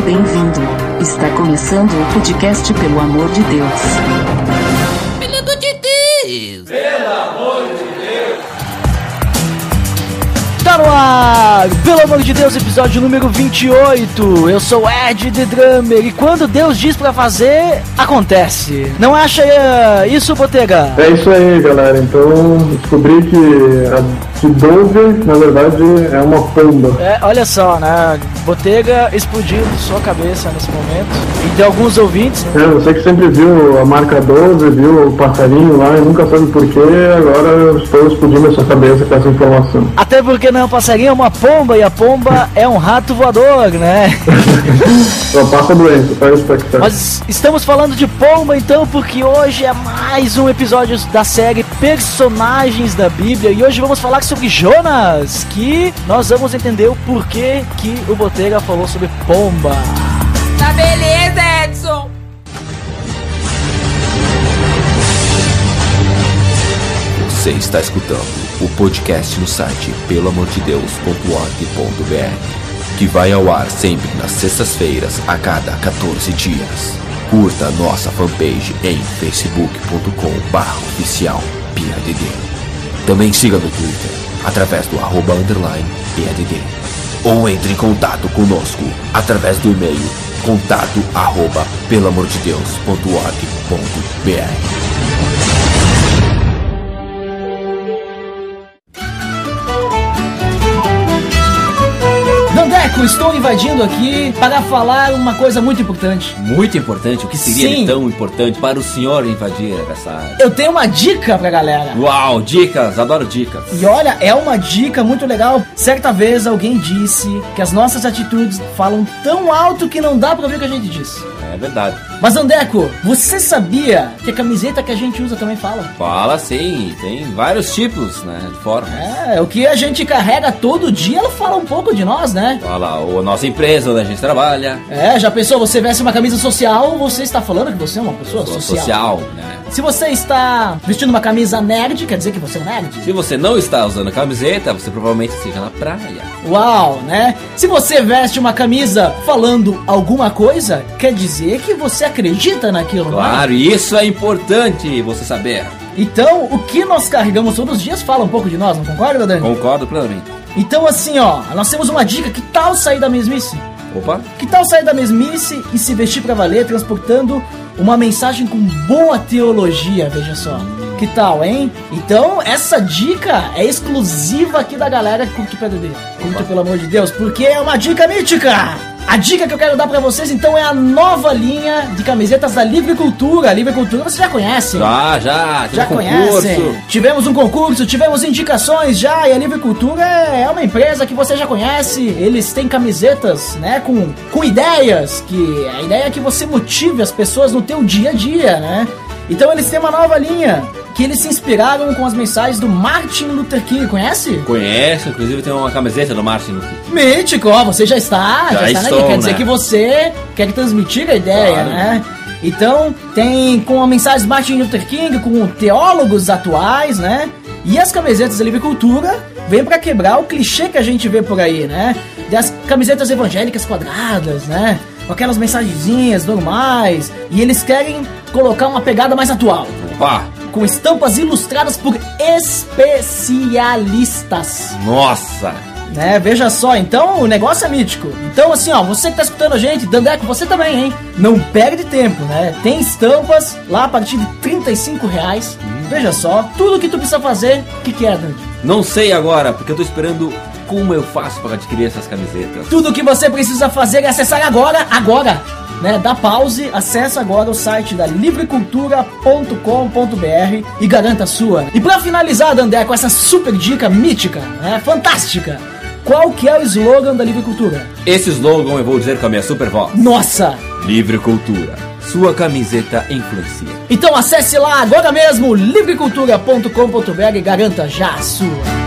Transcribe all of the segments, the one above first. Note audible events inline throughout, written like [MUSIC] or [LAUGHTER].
Seja bem-vindo. Está começando o podcast Pelo Amor de Deus. Pelo amor de Deus! Tá no ar! Pelo amor de Deus, episódio número 28. Eu sou Ed The Drummer e quando Deus diz pra fazer, acontece. Não acha isso, Botega? É isso aí, galera. Então descobri que a que Dove, na verdade, é uma pomba. É, olha só, né? Botega explodiu sua cabeça nesse momento. E de alguns ouvintes. Né? É, você que sempre viu a marca 12, viu o passarinho lá e nunca sabe porquê, agora estou explodindo a sua cabeça com essa informação. Até porque não, o passarinho é uma pomba e a pomba é um rato voador, né? [LAUGHS] Só passa doença, tá expectando. Mas estamos falando de pomba então, porque hoje é mais um episódio da série Personagens da Bíblia e hoje vamos falar sobre Jonas, que nós vamos entender o porquê que o Botega falou sobre pomba. Tá beleza, Edson! Você está escutando o podcast no site peloamordedeus.org.br, que vai ao ar sempre nas sextas-feiras a cada 14 dias. Curta a nossa fanpage em facebook.com/oficial Também siga no Twitter através do arroba underline PADD. Ou entre em contato conosco através do e-mail contato arroba pelamordedeus.org.br. Dandeco, estou invadindo aqui para falar uma coisa muito importante. Muito importante? O que seria Sim. tão importante para o senhor invadir essa área? Eu tenho uma dica pra galera. Uau, dicas, adoro dicas. E olha, é uma dica muito legal. Certa vez alguém disse que as nossas atitudes falam tão alto que não dá pra ouvir o que a gente diz. É verdade. Mas Andeco, você sabia que a camiseta que a gente usa também fala? Fala sim, tem vários tipos, né, de formas. É, o que a gente carrega todo dia, ela fala um pouco de nós, né? Fala a nossa empresa onde a gente trabalha. É, já pensou, você veste uma camisa social, você está falando que você é uma pessoa social. social, né? Se você está vestindo uma camisa nerd, quer dizer que você é um nerd? Se você não está usando camiseta, você provavelmente esteja na praia. Uau, né? Se você veste uma camisa falando alguma coisa, quer dizer que você acredita naquilo, é? Claro, e isso é importante você saber. Então, o que nós carregamos todos os dias fala um pouco de nós, não concorda, Dani? Concordo plenamente. Então, assim, ó, nós temos uma dica. Que tal sair da mesmice? Opa, Que tal sair da mesmice e se vestir pra valer, transportando uma mensagem com boa teologia, veja só. Que tal, hein? Então, essa dica é exclusiva aqui da galera que curte o PDD. Curte, pelo amor de Deus, porque é uma dica mítica! A dica que eu quero dar pra vocês, então, é a nova linha de camisetas da Livre Cultura. A Livre Cultura você já conhece. já, já, Já um concurso. conhecem? Tivemos um concurso, tivemos indicações já, e a Livre Cultura é uma empresa que você já conhece. Eles têm camisetas, né, com, com ideias, que a ideia é que você motive as pessoas no teu dia a dia, né? Então eles têm uma nova linha, que eles se inspiraram com as mensagens do Martin Luther King, conhece? Conheço, inclusive tem uma camiseta do Martin Luther King. Mítico, ó, você já está, já, Já está na estou, linha. Quer dizer né? que você quer transmitir a ideia, Claro. né? Então, tem com a mensagem de Martin Luther King, com teólogos atuais, né? E as camisetas da Livre Cultura vêm pra quebrar o clichê que a gente vê por aí, né? Das camisetas evangélicas quadradas, né? Com aquelas mensagenzinhas normais. E eles querem colocar uma pegada mais atual Opa, com estampas ilustradas por especialistas. nossa. Né, veja só, então o negócio é mítico. Então, assim, ó, você que tá escutando a gente, Dandeco, você também, hein? Não perde tempo, né? Tem estampas lá a partir de 35 reais. Veja só, tudo que tu precisa fazer, o que, que é, Dandy? Não sei agora, porque eu tô esperando como eu faço para adquirir essas camisetas. Tudo que você precisa fazer é acessar agora, agora, né? Dá pause, acessa agora o site da livrecultura.com.br e garanta a sua. E pra finalizar, Dandé, com essa super dica mítica, né? Fantástica. Qual que é o slogan da Livre Cultura? Esse slogan eu vou dizer com a minha super voz. Nossa! Livre Cultura. Sua camiseta influencia. Então acesse lá agora mesmo livrecultura.com.br e garanta já a sua.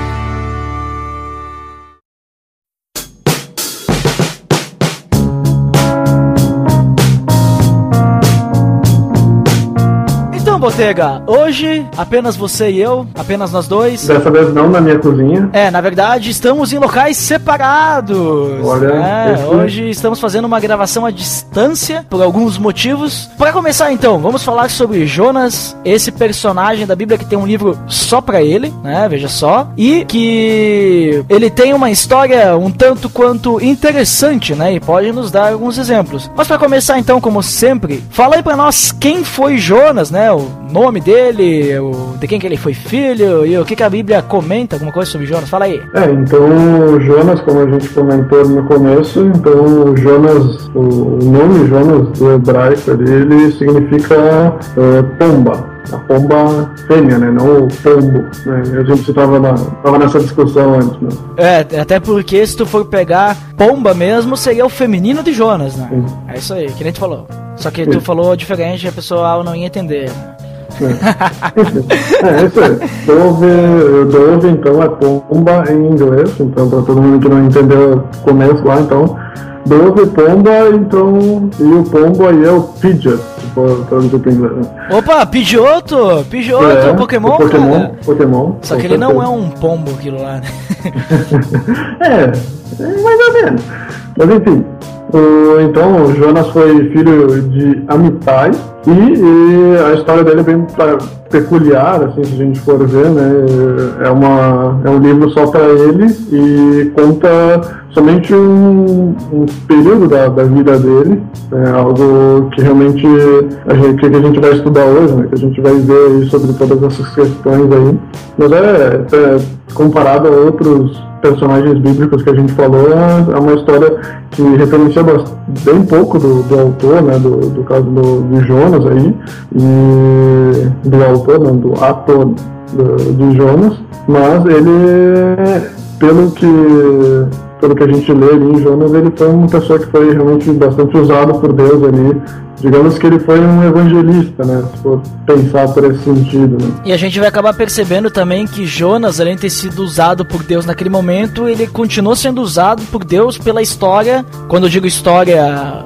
Botega, hoje apenas você e eu, apenas nós dois. Dessa vez não na minha cozinha. É, na verdade, estamos em locais separados. Olha, É, esse- hoje estamos fazendo uma gravação à distância por alguns motivos. Para começar, então, vamos falar sobre Jonas, esse personagem da Bíblia que tem um livro só pra ele, né? Veja só, e que ele tem uma história um tanto quanto interessante, né? E pode nos dar alguns exemplos. Mas para começar, então, como sempre, fala aí pra nós quem foi Jonas, né? O nome dele, o, de quem que ele foi filho e o que, que a Bíblia comenta, alguma coisa sobre Jonas. Fala aí. É, então Jonas, como a gente comentou no começo, então Jonas, o nome Jonas do hebraico ali, ele significa é, pomba. A pomba fêmea, né? Não o pombo. Né? A gente estava na, tava nessa discussão antes, né? É, até porque se tu for pegar pomba mesmo, seria o feminino de Jonas, né? Sim. É isso aí, que nem tu falou. Só que tu Sim. falou diferente e a pessoa não ia entender. né? É, isso aí. Dove, Dove, então, é pomba em inglês. Então, para todo mundo que não entendeu o começo lá, então, Dove, pomba, então, e o pombo aí é o Pidgeot, se for traduzir para inglês. né? Opa, Pidgeotto! Pidgeotto, É, Pokémon, o Pokémon, cara. Pokémon. Só que ele não é um pombo aquilo lá, né? [LAUGHS] É, é mais ou menos. Mas enfim, então o Jonas foi filho de Amitai e, e a história dele é bem peculiar, assim, se a gente for ver, né? É, uma, é um livro só para ele e conta somente um, um período da, da vida dele, é algo que realmente a gente, que a gente vai estudar hoje, né? Que a gente vai ver sobre todas essas questões aí. Mas é, é comparado a outros personagens bíblicos que a gente falou, é uma história que referencia bem pouco do, do autor, né, do, do caso do, de Jonas aí, e do autor, não, do ator do- de Jonas, mas ele, pelo que pelo que a gente lê ali em Jonas, ele foi uma pessoa que foi realmente bastante usado por Deus ali. Digamos que ele foi um evangelista, né? Se for pensar por esse sentido, né? E a gente vai acabar percebendo também que Jonas, além de ter sido usado por Deus naquele momento, ele continuou sendo usado por Deus pela história. Quando eu digo história,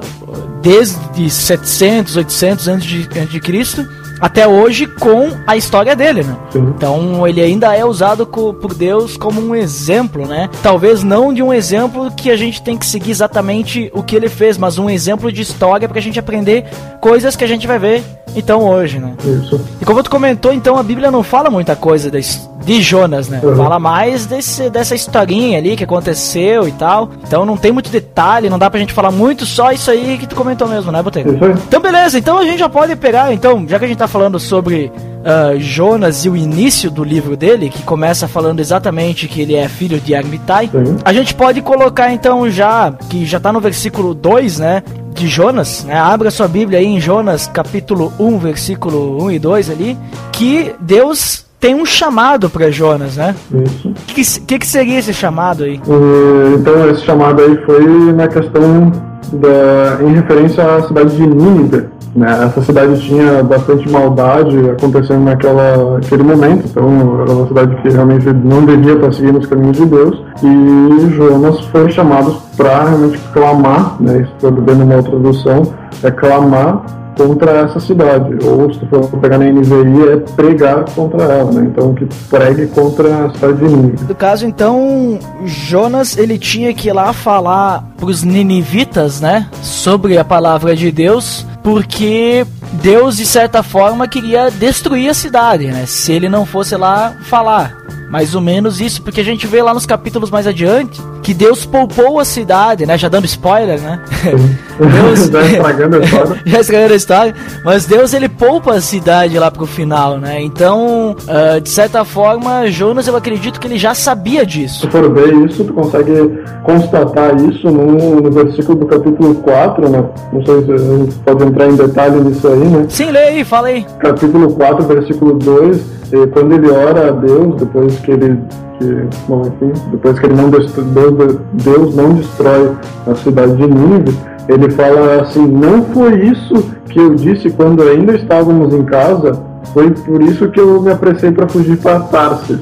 desde 700, 800 antes de, antes de Cristo, até hoje com a história dele, né? Sim. Então ele ainda é usado co- por Deus como um exemplo, né? Talvez não de um exemplo que a gente tem que seguir exatamente o que ele fez, mas um exemplo de história pra gente aprender coisas que a gente vai ver então hoje, né? Isso. E como tu comentou, então a Bíblia não fala muita coisa des- de Jonas, né? Uhum. Fala mais desse, dessa historinha ali que aconteceu e tal. Então não tem muito detalhe, não dá pra gente falar muito, só isso aí que tu comentou mesmo, né, aí. Então beleza, então a gente já pode pegar, então, já que a gente tá falando sobre ah, Jonas e o início do livro dele, que começa falando exatamente que ele é filho de Armitai, Sim. a gente pode colocar então já, que já tá no versículo 2, né? De Jonas, né? Abra sua Bíblia aí em Jonas, capítulo 1, versículo 1 e 2 ali, que Deus tem um chamado para Jonas, né? Isso. O que, que, que seria esse chamado aí? E, então esse chamado aí foi na questão da, em referência à cidade de Nínive. Né? Essa cidade tinha bastante maldade acontecendo naquela aquele momento, então era uma cidade que realmente não devia estar seguindo os caminhos de Deus. E Jonas foi chamado para realmente clamar, né? Isso estou vendo uma outra tradução, é clamar contra essa cidade, ou se for pegar na NVI, é pregar contra ela, né? Então que pregue contra a cidade de Nínive. No caso, então, Jonas, ele tinha que ir lá falar pros ninivitas, né, sobre a palavra de Deus, porque Deus, de certa forma, queria destruir a cidade, né, se ele não fosse lá falar. Mais ou menos isso, porque a gente vê lá nos capítulos mais adiante que Deus poupou a cidade, né? Já dando spoiler, né? [LAUGHS] Deus [LAUGHS] Já estragando a história. [LAUGHS] já estragando a história, mas Deus ele poupa a cidade lá pro final, né? Então, ah, de certa forma, Jonas eu acredito que ele já sabia disso. Se for ver isso, tu consegue constatar isso no, no versículo do capítulo 4, né? Não sei se a gente pode entrar em detalhe nisso aí, né? Sim, lê aí, fala aí. Capítulo 4, versículo 2, eh, quando ele ora a Deus, depois que ele. Que, bom, enfim, depois que ele não destrói, Deus, não destrói a cidade de Nínive, ele fala assim: Não foi isso que eu disse quando ainda estávamos em casa, foi por isso que eu me apressei para fugir para Tarsis.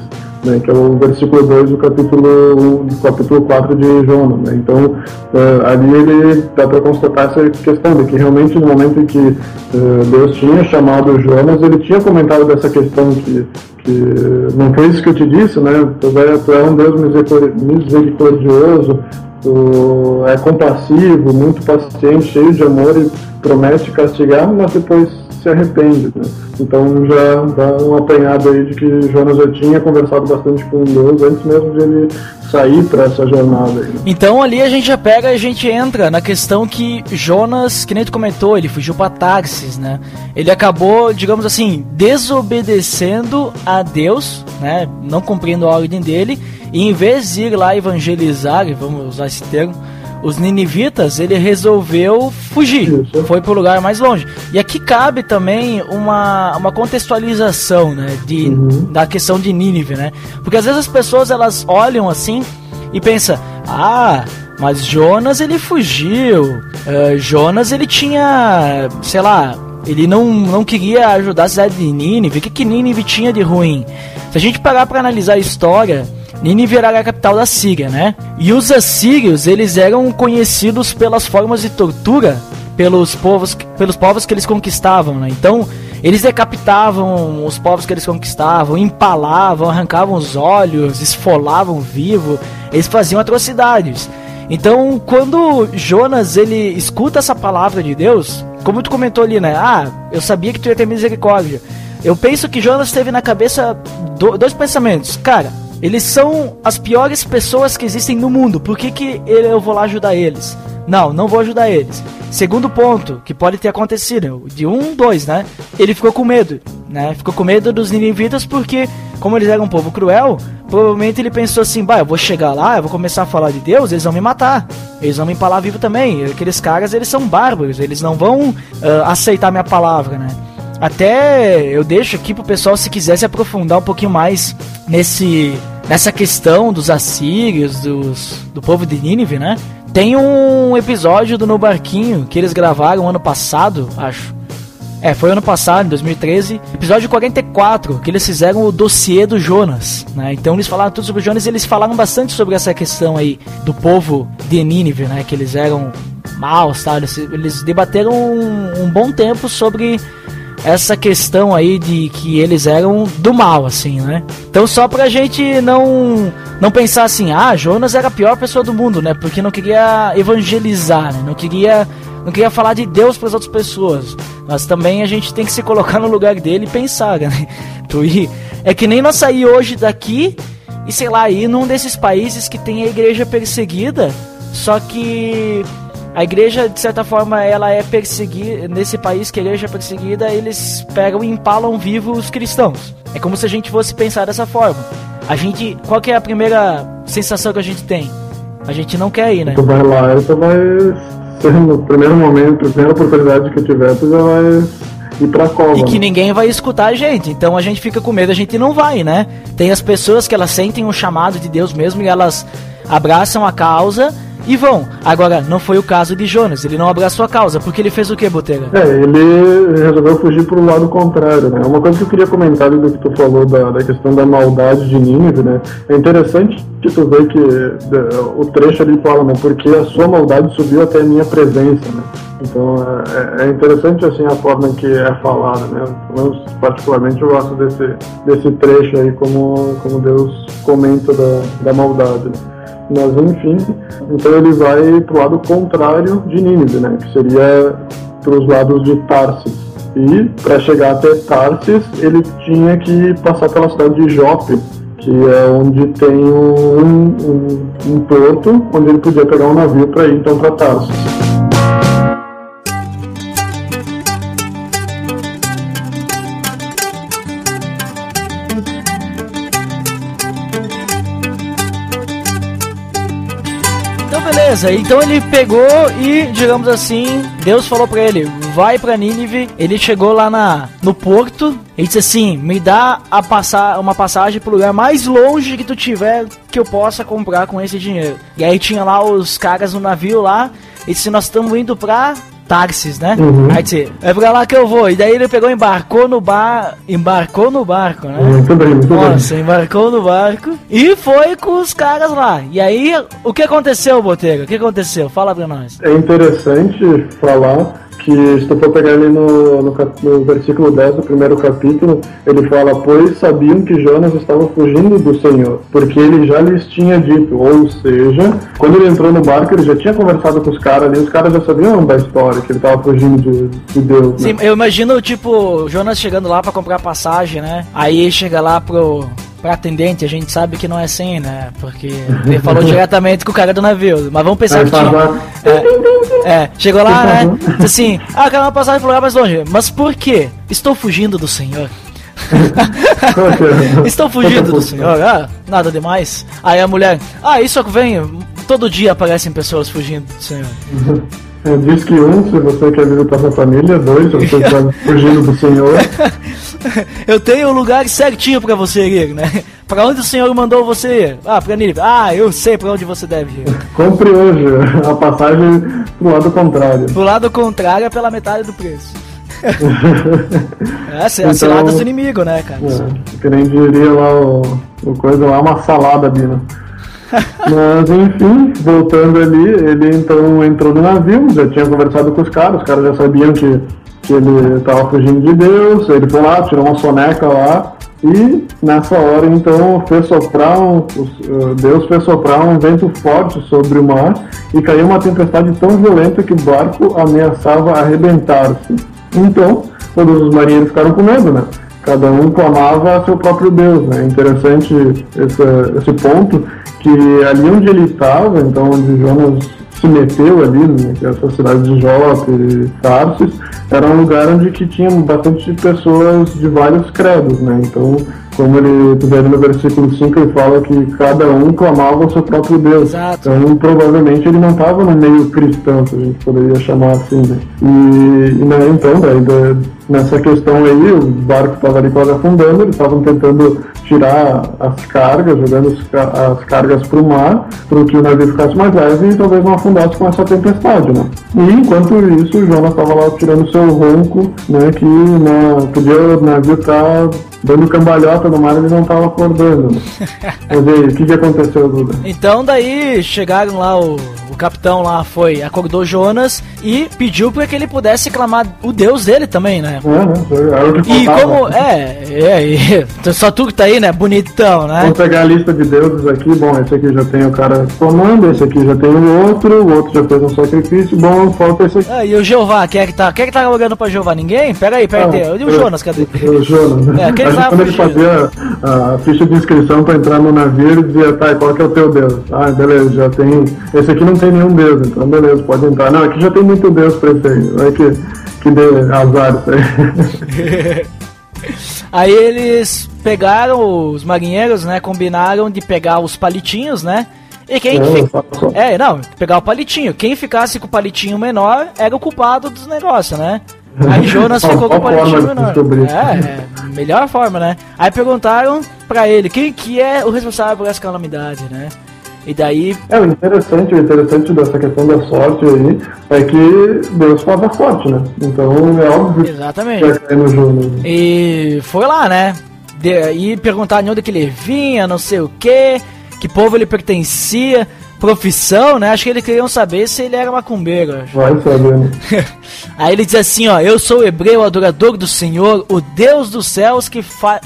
Né, que é o versículo 2 do capítulo, do capítulo 4 de Jonas. Né? Então, uh, ali ele dá para constatar essa questão de que realmente no momento em que uh, Deus tinha chamado Jonas, ele tinha comentado dessa questão que, que não foi isso que eu te disse, né? Tu é um Deus misericordioso, tu é compassivo, muito paciente, cheio de amor e promete castigar, mas depois se arrepende. Né? Então já dá um apanhado aí de que Jonas já tinha conversado bastante com Deus antes mesmo de ele sair para essa jornada. Aí. Então ali a gente já pega e a gente entra na questão que Jonas, que nem tu comentou, ele fugiu para Tarsis, né? Ele acabou, digamos assim, desobedecendo a Deus, né? Não cumprindo a ordem dele, e em vez de ir lá evangelizar, vamos usar esse termo, os ninivitas, ele resolveu fugir, Isso. foi para o lugar mais longe. E aqui cabe também uma, uma contextualização, né, de, uhum. da questão de Nínive, né? Porque às vezes as pessoas elas olham assim e pensam, ah, mas Jonas ele fugiu, uh, Jonas ele tinha, sei lá, ele não, não queria ajudar a cidade de Nínive, o que, que Nínive tinha de ruim? Se a gente parar para analisar a história, Nínive era a capital da Síria, né? E os assírios, eles eram conhecidos pelas formas de tortura pelos povos, pelos povos que eles conquistavam, né? Então, eles decapitavam os povos que eles conquistavam, empalavam, arrancavam os olhos, esfolavam vivo, eles faziam atrocidades. Então, quando Jonas ele escuta essa palavra de Deus, como tu comentou ali, né? Ah, eu sabia que tu ia ter misericórdia. Eu penso que Jonas teve na cabeça do, dois pensamentos. Cara, eles são as piores pessoas que existem no mundo. Por que, que eu vou lá ajudar eles? Não, não vou ajudar eles. Segundo ponto, que pode ter acontecido, de um, dois, né? Ele ficou com medo, né? Ficou com medo dos ninivitas porque, como eles eram um povo cruel, provavelmente ele pensou assim, bah, eu vou chegar lá, eu vou começar a falar de Deus, eles vão me matar. Eles vão me empalar vivo também. Aqueles caras, eles são bárbaros, eles não vão uh, aceitar minha palavra, né? Até eu deixo aqui pro pessoal se quiser se aprofundar um pouquinho mais nesse nessa questão dos assírios, dos, do povo de Nínive, né? Tem um episódio do No Barquinho que eles gravaram ano passado, acho. É, foi ano passado, em 2013. Episódio 44, que eles fizeram o dossiê do Jonas, né? Então eles falaram tudo sobre o Jonas e eles falaram bastante sobre essa questão aí do povo de Nínive, né? Que eles eram maus, tá? Eles, eles debateram um, um bom tempo sobre essa questão aí de que eles eram do mal, assim, né? Então só pra gente não não pensar assim, ah, Jonas era a pior pessoa do mundo, né? Porque não queria evangelizar, né? não queria não queria falar de Deus para as outras pessoas. Mas também a gente tem que se colocar no lugar dele e pensar, né? [LAUGHS] Tu ir, é que nem nós sair hoje daqui e sei lá, ir num desses países que tem a igreja perseguida, só que a igreja, de certa forma, ela é perseguida. Nesse país que a igreja é perseguida, eles pegam e empalam vivos os cristãos. É como se a gente fosse pensar dessa forma. A gente. Qual que é a primeira sensação que a gente tem? A gente não quer ir, né? Tu vai lá e tu vai. No primeiro momento, primeira oportunidade que tiver, tu já vai ir pra cova. E que ninguém vai escutar a gente. Então a gente fica com medo, a gente não vai, né? Tem as pessoas que elas sentem um chamado de Deus mesmo e elas abraçam a causa e vão. Agora, não foi o caso de Jonas, ele não abraçou a causa, porque ele fez o que, Botega? É, ele resolveu fugir pro lado contrário, né? Uma coisa que eu queria comentar do que tu falou da, da questão da maldade de Nínive, né? É interessante que tu vê que o trecho ali fala, né? Porque a sua maldade subiu até a minha presença, né? Então é, é interessante assim a forma que é falada, né? Eu, particularmente eu gosto desse, desse trecho aí como, como Deus comenta da, da maldade. Né? Mas enfim, então ele vai para o lado contrário de Nínive, né? Que seria para os lados de Tarsis. E para chegar até Tarsis, ele tinha que passar pela cidade de Jope, que é onde tem um, um, um porto onde ele podia pegar um navio para ir então para Tarsis. Beleza, então ele pegou e, digamos assim, Deus falou para ele: vai para Nínive. Ele chegou lá na, no porto e disse assim: me dá a passar, uma passagem pro lugar mais longe que tu tiver que eu possa comprar com esse dinheiro. E aí tinha lá os caras no navio lá. E disse: nós estamos indo pra Tarsis, né? Uhum. Aí disse, é pra lá que eu vou. E daí ele pegou, embarcou no bar, embarcou no barco, né? Muito bem, muito Nossa, embarcou no barco e foi com os caras lá. E aí, o que aconteceu, Boteiro? O que aconteceu? Fala pra nós. bem. É interessante falar que se tu for pegar ali no, no, no versículo 10 do primeiro capítulo, ele fala, pois sabiam que Jonas estava fugindo do Senhor, porque ele já lhes tinha dito, ou seja, quando ele entrou no barco, ele já tinha conversado com os caras ali, os caras já sabiam da história, que ele estava fugindo de, de Deus. né? Sim, eu imagino, tipo, Jonas chegando lá pra comprar passagem, né? Aí chega lá pro. Pra atendente, a gente sabe que não é assim, né? Porque [LAUGHS] ele falou diretamente com o cara do navio. Mas vamos pensar que tinha. tava- É, chegou lá, né? Disse assim, ah, quero uma passagem pro lugar mais longe. Mas por quê? Estou fugindo do senhor. É? [LAUGHS] Estou fugindo do senhor. Ah, nada demais. Aí a mulher, ah, isso vem. Todo dia aparecem pessoas fugindo do senhor. É, Diz que um, se você quer visitar sua família, dois, se você está [LAUGHS] fugindo do Senhor. [LAUGHS] Eu tenho um lugar certinho pra você ir, né? Pra onde o senhor mandou você ir? Ah, pra Nínive. Ah, eu sei pra onde você deve ir. Compre hoje a passagem pro lado contrário. Do lado contrário é pela metade do preço. Essa [LAUGHS] é a Então- cilada do inimigo, né, cara? É, que nem diria lá o, o coisa lá, uma salada né? Mas enfim, voltando ali, ele então entrou no navio, já tinha conversado com os caras, os caras já sabiam que, que ele estava fugindo de Deus, ele foi lá, tirou uma soneca lá, e nessa hora então fez soprar um, eh, Deus fez soprar um vento forte sobre o mar e caiu uma tempestade tão violenta que o barco ameaçava arrebentar-se. Então, todos os marinheiros ficaram com medo, né? Cada um clamava a seu próprio Deus, né? Interessante esse, esse ponto, que ali onde ele estava, então onde Jonas se meteu ali, né, que essa cidade de Jope e Tarsis, era um lugar onde que tinha bastante pessoas de vários credos, né? Então, como ele, ali no versículo 5, ele fala que cada um clamava o seu próprio Deus. Exato. Então, provavelmente ele não estava no meio cristão, se a gente poderia chamar assim, né? E, né, então, daí, da- nessa questão aí, o barco estava ali quase afundando, eles estavam tentando tirar as cargas, jogando as, ca- as cargas para o mar, para que o navio ficasse mais leve e talvez não afundasse com essa tempestade, né? E enquanto isso, o Jonas estava lá tirando seu ronco, né, que né, podia o navio estar dando cambalhota no mar e ele não estava acordando. Né? [LAUGHS] Mas aí, o que, que aconteceu, Duda? Então daí chegaram lá, o, o capitão lá foi, acordou Jonas e pediu para que ele pudesse clamar o Deus dele também, né? É, né? Que E como. É, é, e- [LAUGHS] só tu que tá aí, né? Bonitão, né? Vamos pegar a lista de deuses aqui. Bom, esse aqui já tem o cara comando, esse aqui já tem o outro, o outro já fez um sacrifício. Bom, falta esse aqui. Ah, e o Jeová, quem é que tá? Quem é que tá olhando pra Jeová? Ninguém? Pera aí, pera aí. E o Jonas, cadê? O Jonas. [LAUGHS] É, aquele lá que quando ele fazia a ficha de inscrição pra entrar no navio, ele dizia, tá, e qual que é o teu deus? Ah, beleza, já tem. Esse aqui não tem nenhum deus, então beleza, pode entrar. Não, aqui já tem muito deus pra esse aí. Vai que, que dê azar isso [LAUGHS] aí. Aí eles pegaram, os marinheiros, né? Combinaram de pegar os palitinhos, né? E quem Não, fi- só- só- É, não, pegar o palitinho. Quem ficasse com o palitinho menor era o culpado dos negócios, né? Aí [LAUGHS] Jonas ficou com o palitinho menor. É, é, melhor forma, né? Aí perguntaram pra ele quem que é o responsável por essa calamidade, né? E daí, É, o interessante, o interessante dessa questão da sorte aí é que Deus faz a sorte, né? Então é óbvio que exatamente. vai cair no jogo. E foi lá, né? De, e perguntar de onde que ele vinha, não sei o que, que povo ele pertencia, profissão, né? Acho que eles queriam saber se ele era macumbeiro. acho. Vai saber, né? [LAUGHS] Aí ele diz assim, ó, eu sou o hebreu, adorador do Senhor, o Deus dos céus que,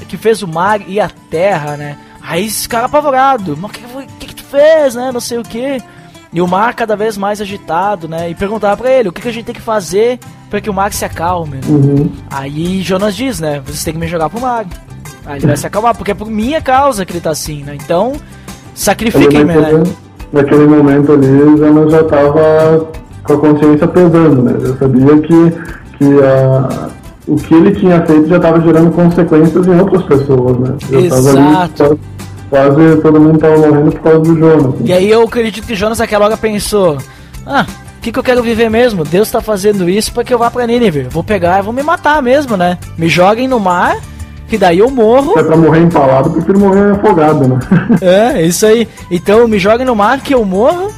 que fez o mar e a terra, né? Aí esse cara apavorado, mas o que, fez, né? Não sei o que. E o mar cada vez mais agitado, né? E perguntava pra ele, o que, que a gente tem que fazer para que o mar se acalme? Uhum. Aí Jonas diz, né? Vocês têm que me jogar pro mar. Aí ele vai se acalmar, porque é por minha causa que ele tá assim, né? Então, sacrifiquem-me, né? Naquele- momento ali, Jonas já estava com a consciência pesando, né? Já sabia que, que a, o que ele tinha feito já estava gerando consequências em outras pessoas, né? Já tava Exato. quase, quase todo mundo estava morrendo por causa do Jonas. E aí eu acredito que Jonas naquela hora pensou: Ah, o que, que eu quero viver mesmo? Deus tá fazendo isso pra que eu vá pra Nínive. Vou pegar e vou me matar mesmo, né? Me joguem no mar, que daí eu morro. Se é pra morrer empalado, eu prefiro morrer afogado, né? [LAUGHS] É, isso aí. Então me joguem no mar que eu morro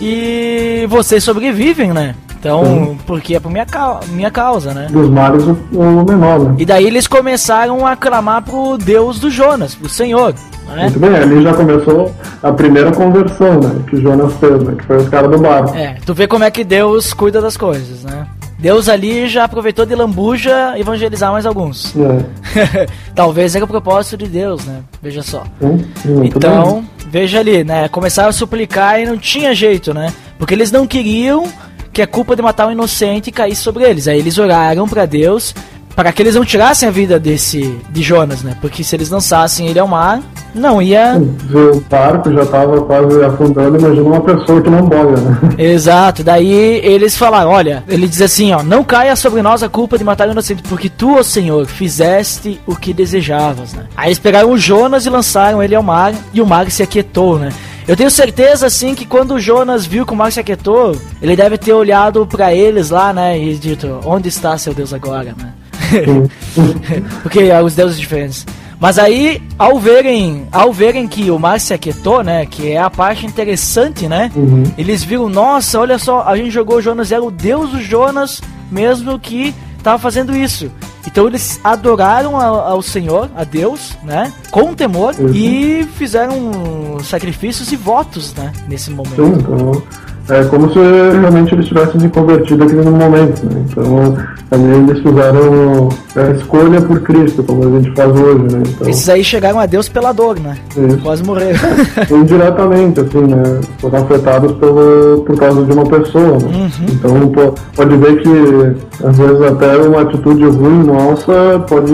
e vocês sobrevivem, né? Então, porque é por minha, minha causa, né? Dos males, o, o menor, né? E daí eles começaram a clamar pro Deus do Jonas, pro Senhor, né? Muito bem, ali já começou a primeira conversão, né? Que Jonas fez, né? Que foi os caras do barco. É, tu vê como é que Deus cuida das coisas, né? Deus ali já aproveitou de lambuja evangelizar mais alguns. É. [LAUGHS] Talvez era o propósito de Deus, né? Veja só. Hum, muito Então, veja ali, né? Começaram a suplicar e não tinha jeito, né? Porque eles não queriam que a culpa de matar um inocente caísse sobre eles. Aí eles oraram pra Deus para que eles não tirassem a vida desse de Jonas, né? Porque se eles lançassem ele ao mar, não ia. O barco já tava quase afundando, imagina uma pessoa que não boia, né? [LAUGHS] Exato. Daí eles falaram, olha, ele diz assim, ó, não caia sobre nós a culpa de matar o inocente, porque tu, ó Senhor, fizeste o que desejavas, né? Aí eles pegaram o Jonas e lançaram ele ao mar, e o mar se aquietou, né? Eu tenho certeza, assim, que quando o Jonas viu que o mar se aquietou, ele deve ter olhado pra eles lá, né, e dito, onde está seu Deus agora, né? [LAUGHS] Porque os deuses diferentes. Mas aí, ao verem, ao verem que o mar se aquietou, né, que é a parte interessante, né, Uhum. eles viram, nossa, olha só, a gente jogou o Jonas, era o deus do Jonas mesmo que tava fazendo isso. Então eles adoraram ao, ao Senhor, a Deus, né, com temor Uhum. e fizeram sacrifícios e votos, né, nesse momento. Então é como se realmente eles tivessem se convertido aqui no momento, né? Então também eles fizeram a escolha por Cristo, como a gente faz hoje, né? Então, Esses aí chegaram a Deus pela dor, né? Isso. Quase morreram. [LAUGHS] indiretamente, assim, né? Foram afetados pelo, por causa de uma pessoa, né? Então pô, pode ver que às vezes até uma atitude ruim nossa pode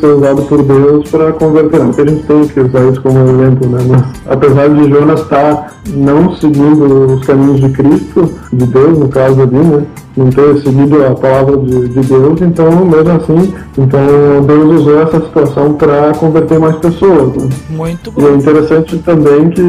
ser usada por Deus para converter. Não que a gente tem que usar isso como exemplo, né? Mas apesar de Jonas estar não seguindo os caminhos de Cristo, de Deus, no caso ali, né? Não ter seguido a palavra de, de Deus, então mesmo assim, então Deus usou essa situação para converter mais pessoas. Né? Muito E é bom. interessante também que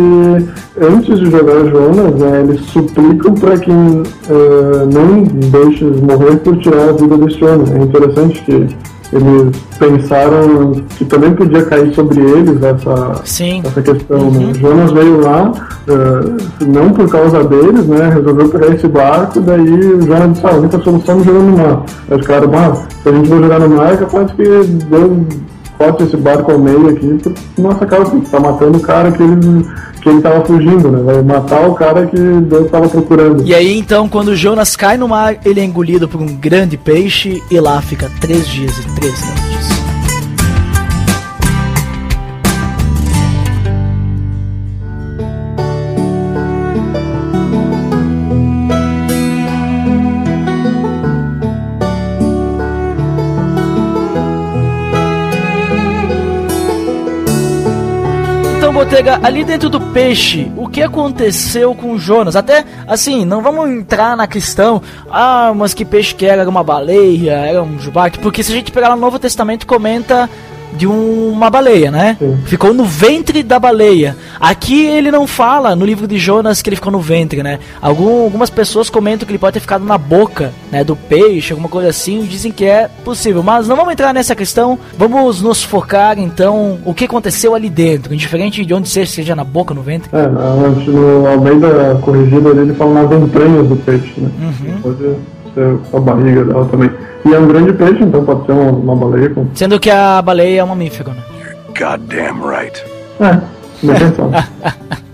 antes de jogar Jonas, né, eles suplicam para que eh, não deixe morrer por tirar a vida desse homem. É interessante que eles pensaram que também podia cair sobre eles essa, Sim. essa questão. Né? Jonas veio lá, eh, não por causa deles, né? Resolveu pegar esse barco, daí o Jonas disse, ah, a única solução é jogar no mar. Aí os caras, ah, se a gente for jogar no mar, é capaz que Deus corte esse barco ao meio aqui, por nossa causa, assim, tá matando o cara que ele, que ele tava fugindo, né? Vai matar o cara que Deus tava procurando. E aí então, quando Jonas cai no mar, ele é engolido por um grande peixe e lá fica três dias e três noites. Botega, ali dentro do peixe, o que aconteceu com Jonas? Até, assim, não vamos entrar na questão, ah, mas que peixe que era? Era uma baleia, era um jubarte? Porque se a gente pegar no Novo Testamento, comenta de um- uma baleia, né? Sim. Ficou no ventre da baleia. Aqui ele não fala no livro de Jonas que ele ficou no ventre, né? Algum- algumas pessoas comentam que ele pode ter ficado na boca, né, do peixe, alguma coisa assim, dizem que é possível. Mas não vamos entrar nessa questão. Vamos nos focar então o que aconteceu ali dentro, indiferente de onde seja, seja na boca no ventre. É, no Almeida corrigida ali, ele fala nas entranhas do peixe, né? Pode ser a barriga dela também. E é um grande peixe, então pode ser uma, uma baleia com. Sendo que a baleia é um mamífero, né? Goddamn right. É, bem pensado. [LAUGHS]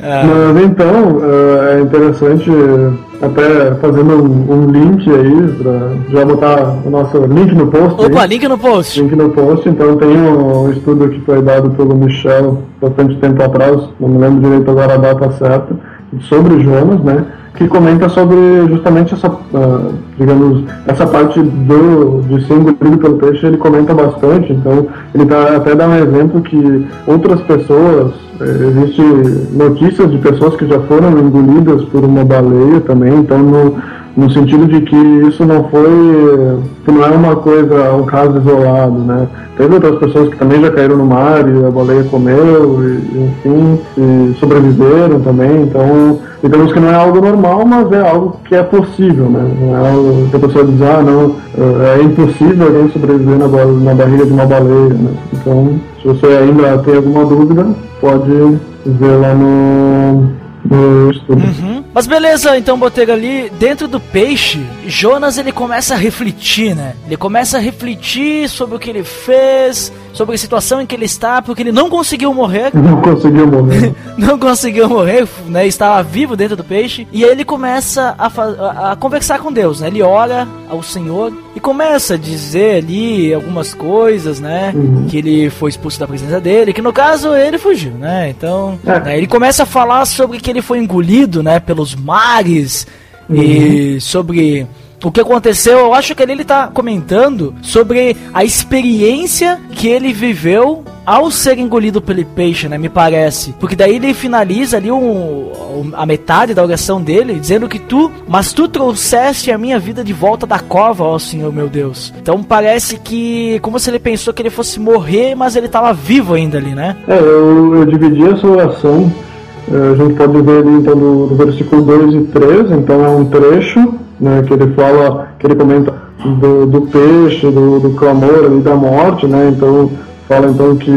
Mas então, eh, é interessante, eh, até fazendo um, um link aí, pra já botar o nosso link no post. Opa, aí. link no post. Link no post, então tem um estudo que foi dado pelo Michel bastante tempo atrás, não me lembro direito agora a data certa, sobre Jonas, né? Que comenta sobre justamente essa, ah, digamos, essa parte do, de ser engolido pelo peixe, ele comenta bastante, então ele tá, até dá um exemplo que outras pessoas, eh, existe notícias de pessoas que já foram engolidas por uma baleia também, então no, no sentido de que isso não foi, não é uma coisa, um caso isolado, né? Teve outras pessoas que também já caíram no mar e a baleia comeu, e, enfim, e sobreviveram também, então digamos que não é algo normal, mas é algo que é possível, né? Não é algo que a pessoa diz, ah, não, é impossível alguém sobreviver na, na barriga de uma baleia, né? Então, se você ainda tem alguma dúvida, pode ver lá no, no estudo. Uhum. Mas beleza, então Botega ali, dentro do peixe, Jonas ele começa a refletir, né? Ele começa a refletir sobre o que ele fez, sobre a situação em que ele está, porque ele não conseguiu morrer. [LAUGHS] Não conseguiu morrer. [LAUGHS] não conseguiu morrer, né? Estava vivo dentro do peixe. E aí ele começa a, a conversar com Deus, né? Ele ora ao Senhor e começa a dizer ali algumas coisas, né? Que ele foi expulso da presença dele, que no caso ele fugiu, né? Então, É. né, ele começa a falar sobre que ele foi engolido, né? Pelos mares e sobre o que aconteceu, eu acho que ali ele tá comentando sobre a experiência que ele viveu ao ser engolido pelo peixe, né? Me parece. Porque daí ele finaliza ali um, um- a metade da oração dele, dizendo que tu, mas tu trouxeste a minha vida de volta da cova, ó Senhor meu Deus. Então parece que, como se ele pensou que ele fosse morrer, mas ele tava vivo ainda ali, né? É, eu, eu dividi essa oração, eh, a gente pode ver ali então do, do versículo 2 e 3, então é um trecho, né, que ele fala, que ele comenta do, do peixe, do, do clamor ali da morte, né, então fala então que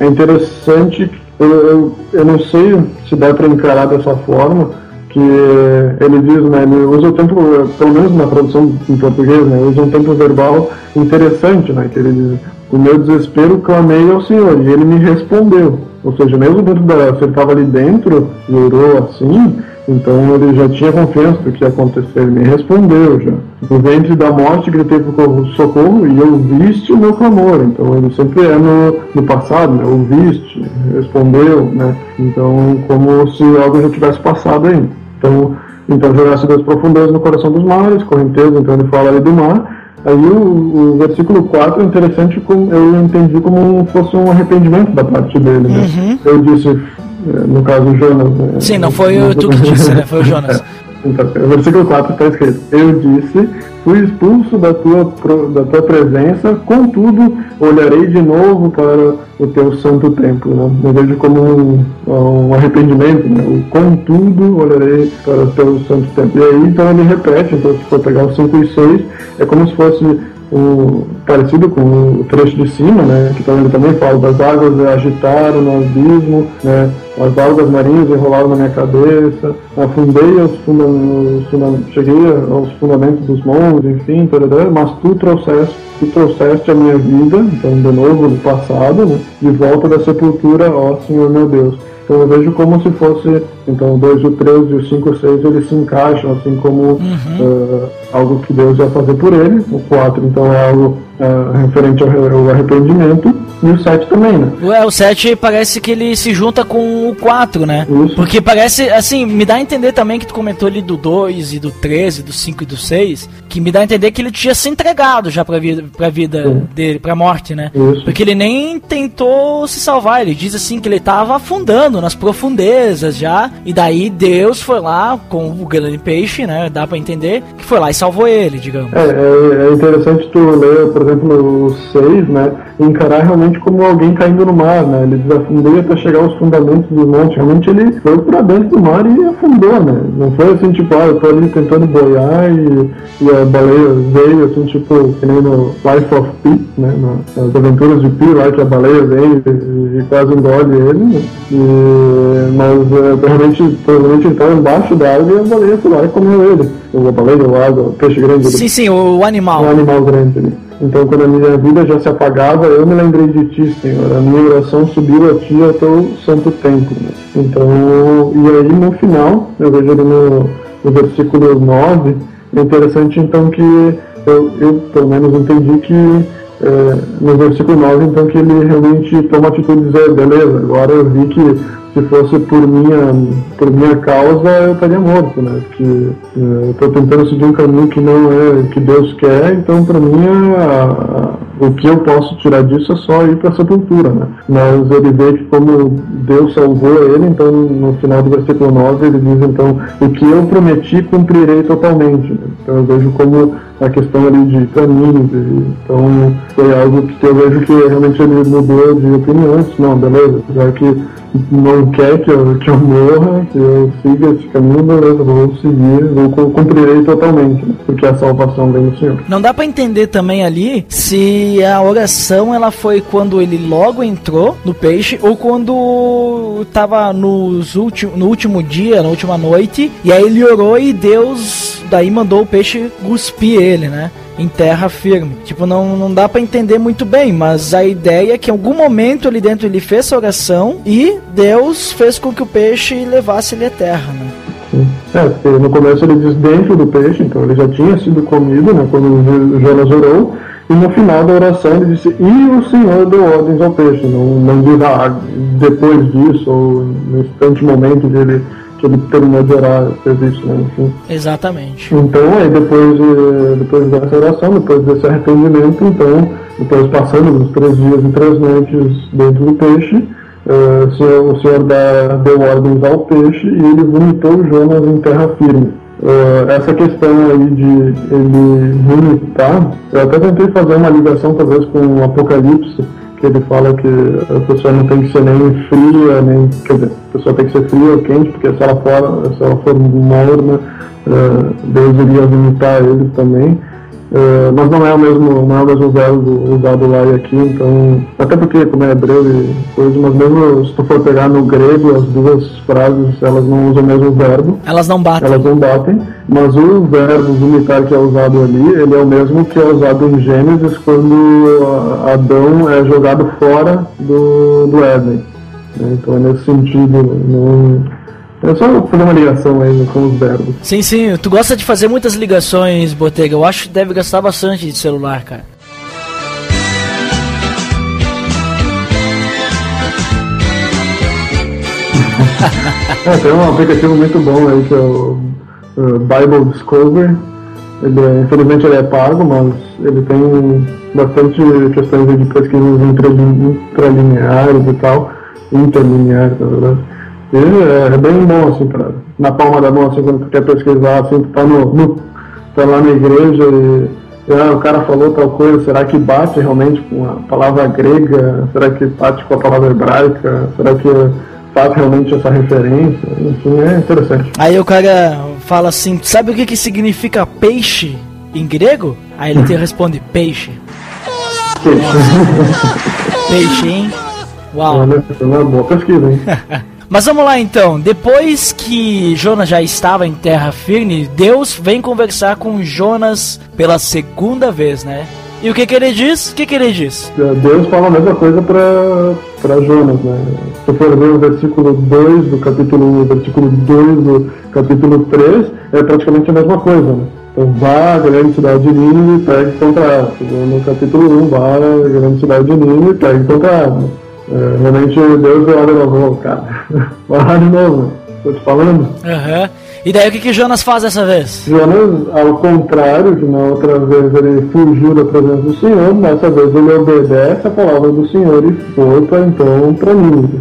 é interessante, eu, eu, eu não sei se dá para encarar dessa forma, que ele diz, né, ele usa o tempo, pelo menos na tradução em português, né, usa um tempo verbal interessante, né, que ele diz, o meu desespero clamei ao Senhor e ele me respondeu. Ou seja, mesmo dentro da, se ele estava ali dentro e orou assim, então ele já tinha confiança do que ia acontecer, ele me respondeu já. No ventre da morte gritei por socorro- e ouviste o meu clamor. Então ele sempre é no, no passado, né? ouviste, respondeu, né? Então como se algo já tivesse passado ainda. Então, então jogasse das profundezas no coração dos mares, correnteza, então ele fala ali do mar. Aí o, o versículo 4 é interessante, como eu entendi como fosse um arrependimento da parte dele. Né? Eu disse, no caso Jonas. né? Sim, não foi o- tu que disse, né? Foi o Jonas. [LAUGHS] Então, o versículo 4 está escrito: Eu disse, fui expulso da tua, da tua presença, contudo, olharei de novo para o teu santo templo. Né? Eu vejo como um, um arrependimento, né? o contudo, olharei para o teu santo templo. E aí, então, ele repete, então, se for pegar o 5 e 6, é como se fosse um, parecido com o trecho de cima, né? Que também, também fala das águas agitaram no abismo, né? As algas marinhas enrolaram na minha cabeça, afundei aos funda nos funda cheguei aos fundamentos dos montes, enfim, mas tu trouxeste, tu trouxeste a minha vida, então de novo no passado, né? De volta da sepultura, ó Senhor meu Deus. Então eu vejo como se fosse, então o 2, o 3 e o 5 e o 6 eles se encaixam, assim como eh, algo que Deus vai fazer por ele. O 4 então é algo eh, referente ao, ao arrependimento. E o 7 também, né? Ué, o 7 parece que ele se junta com o 4, né? Isso. Porque parece, assim, me dá a entender também que tu comentou ali do 2 e do 13, do 5 e do 6, que me dá a entender que ele tinha se entregado já pra vida, pra vida Sim. dele, pra morte, né? Isso. Porque ele nem tentou se salvar, ele diz assim que ele tava afundando nas profundezas já, e daí Deus foi lá com o grande peixe, né? Dá pra entender, que foi lá e salvou ele, digamos. É, é, é interessante tu ler, por exemplo, o 6, né? Encarar realmente como alguém caindo no mar, né? Ele desafundou até chegar aos fundamentos do monte. Realmente ele foi pra dentro do mar e afundou, né? Não foi assim, tipo, ah, eu tô ali tentando boiar e, e a baleia veio, assim, tipo, que nem no Life of Pi, né? Na- Nas aventuras de Pi, lá que a baleia veio e, e quase engole ele, né? E, mas é, provavelmente, provavelmente ele tava embaixo da água e a baleia foi lá e comeu ele. Ou a baleia, a água, o peixe grande. Sim, sim, o, o animal. um animal grande ali. Então, quando a minha vida já se apagava, eu me lembrei de ti, Senhor. A minha oração subiu a ti ao teu santo templo. né? Então, e aí no final, eu vejo ali no, no versículo 9, é interessante então que eu, eu pelo menos entendi que é, no versículo 9, então que ele realmente toma atitude de dizer, beleza, agora eu vi que se fosse por minha, por minha causa, eu estaria morto, né? Que eh, eu estou tentando seguir um caminho que não é que Deus quer, então para mim a- a- o que eu posso tirar disso é só ir para a sepultura, né? Mas ele vê que como Deus salvou ele, então no final do versículo 9 ele diz então o que eu prometi cumprirei totalmente. né? Então eu vejo como a questão ali de caminho. Então foi algo que eu vejo que realmente ele mudou de opinião. Não, beleza, já que não quer que eu, que eu morra, que eu siga esse caminho, beleza, vou seguir, vou cu- cumprirei totalmente, né? porque a salvação vem do Senhor. Não dá pra entender também ali se a oração ela foi quando ele logo entrou no peixe ou quando tava nos no último dia, na última noite, e aí ele orou e Deus daí mandou o peixe cuspir ele, né? Em terra firme. Tipo, não, não dá pra entender muito bem, mas a ideia é que em algum momento ali dentro ele fez essa oração e Deus fez com que o peixe levasse ele à terra, né? É, porque no começo ele diz dentro do peixe, então ele já tinha sido comido, né, quando Jonas orou, e no final da oração ele disse, e o Senhor deu ordens ao peixe, não, não diz ah, depois disso, ou no instante momento dele, que ele terminou de orar, fez isso, né, enfim. Exatamente. Então, aí depois, de- depois dessa oração, depois desse arrependimento, então, depois passando os três dias e três noites dentro do peixe, eh, o Senhor, o Senhor dá- deu ordens ao peixe e ele vomitou Jonas em terra firme. Eh, essa questão aí de ele vomitar, eu até tentei fazer uma ligação talvez com o Apocalipse, que ele fala que a pessoa não tem que ser nem fria, nem. Quer dizer, a pessoa tem que ser fria ou quente, porque se ela for, se ela for morna, eh, Deus iria vomitar eles também. Eh, mas não é o mesmo, não é o mesmo verbo usado lá e aqui, então. Até porque como é hebreu e coisa, mas mesmo se tu for pegar no grego, as duas frases elas não usam o mesmo verbo. Elas não batem. Elas não batem, mas o verbo vomitar que é usado ali, ele é o mesmo que é usado em Gênesis quando ah, Adão é jogado fora do, do Éden. né? Então é nesse sentido. Não... É só fazer uma ligação aí com os verbos. Sim, sim, tu gosta de fazer muitas ligações, Botega. Eu acho que deve gastar bastante de celular, cara. [LAUGHS] É, tem um aplicativo muito bom aí que é o Bible Discover. Ele é- infelizmente ele é pago, mas ele tem bastante questões de pesquisas intralin- intralineares e tal, interlineares, na verdade. E é, é bem bom, assim, pra, na palma da mão, assim, quando tu quer pesquisar, assim, tu tá, no, no- tá lá na igreja e ah, o cara falou tal coisa, será que bate realmente com a palavra grega? Será que bate com a palavra hebraica? Será que faz realmente essa referência? Enfim, é interessante. Aí o cara fala assim: sabe o que, que significa peixe em grego? Aí ele te [LAUGHS] responde: peixe. Peixe, [LAUGHS] hein? Uau. Foi uma boa pesquisa, hein? [LAUGHS] Mas vamos lá então. Depois que Jonas já estava em terra firme, Deus vem conversar com Jonas pela segunda vez, né? E o que, que ele diz? O que, que ele diz? Deus fala a mesma coisa para Jonas, né? Se for ver o versículo 2 do capítulo 1 o versículo 2 do capítulo 3, é praticamente a mesma coisa, né? Então, vá à grande cidade de Nínive e pegue contra ela. No capítulo 1, vá à grande cidade de Nínive e pegue contra ela. É, realmente, Deus deu olha novo, cara. [LAUGHS] Vai lá de novo, tô te falando. Aham. E daí o que, que Jonas faz dessa vez? Jonas, ao contrário, que na outra vez ele fugiu da presença do Senhor, dessa vez ele obedece a palavra do Senhor e foi para então para Nínive.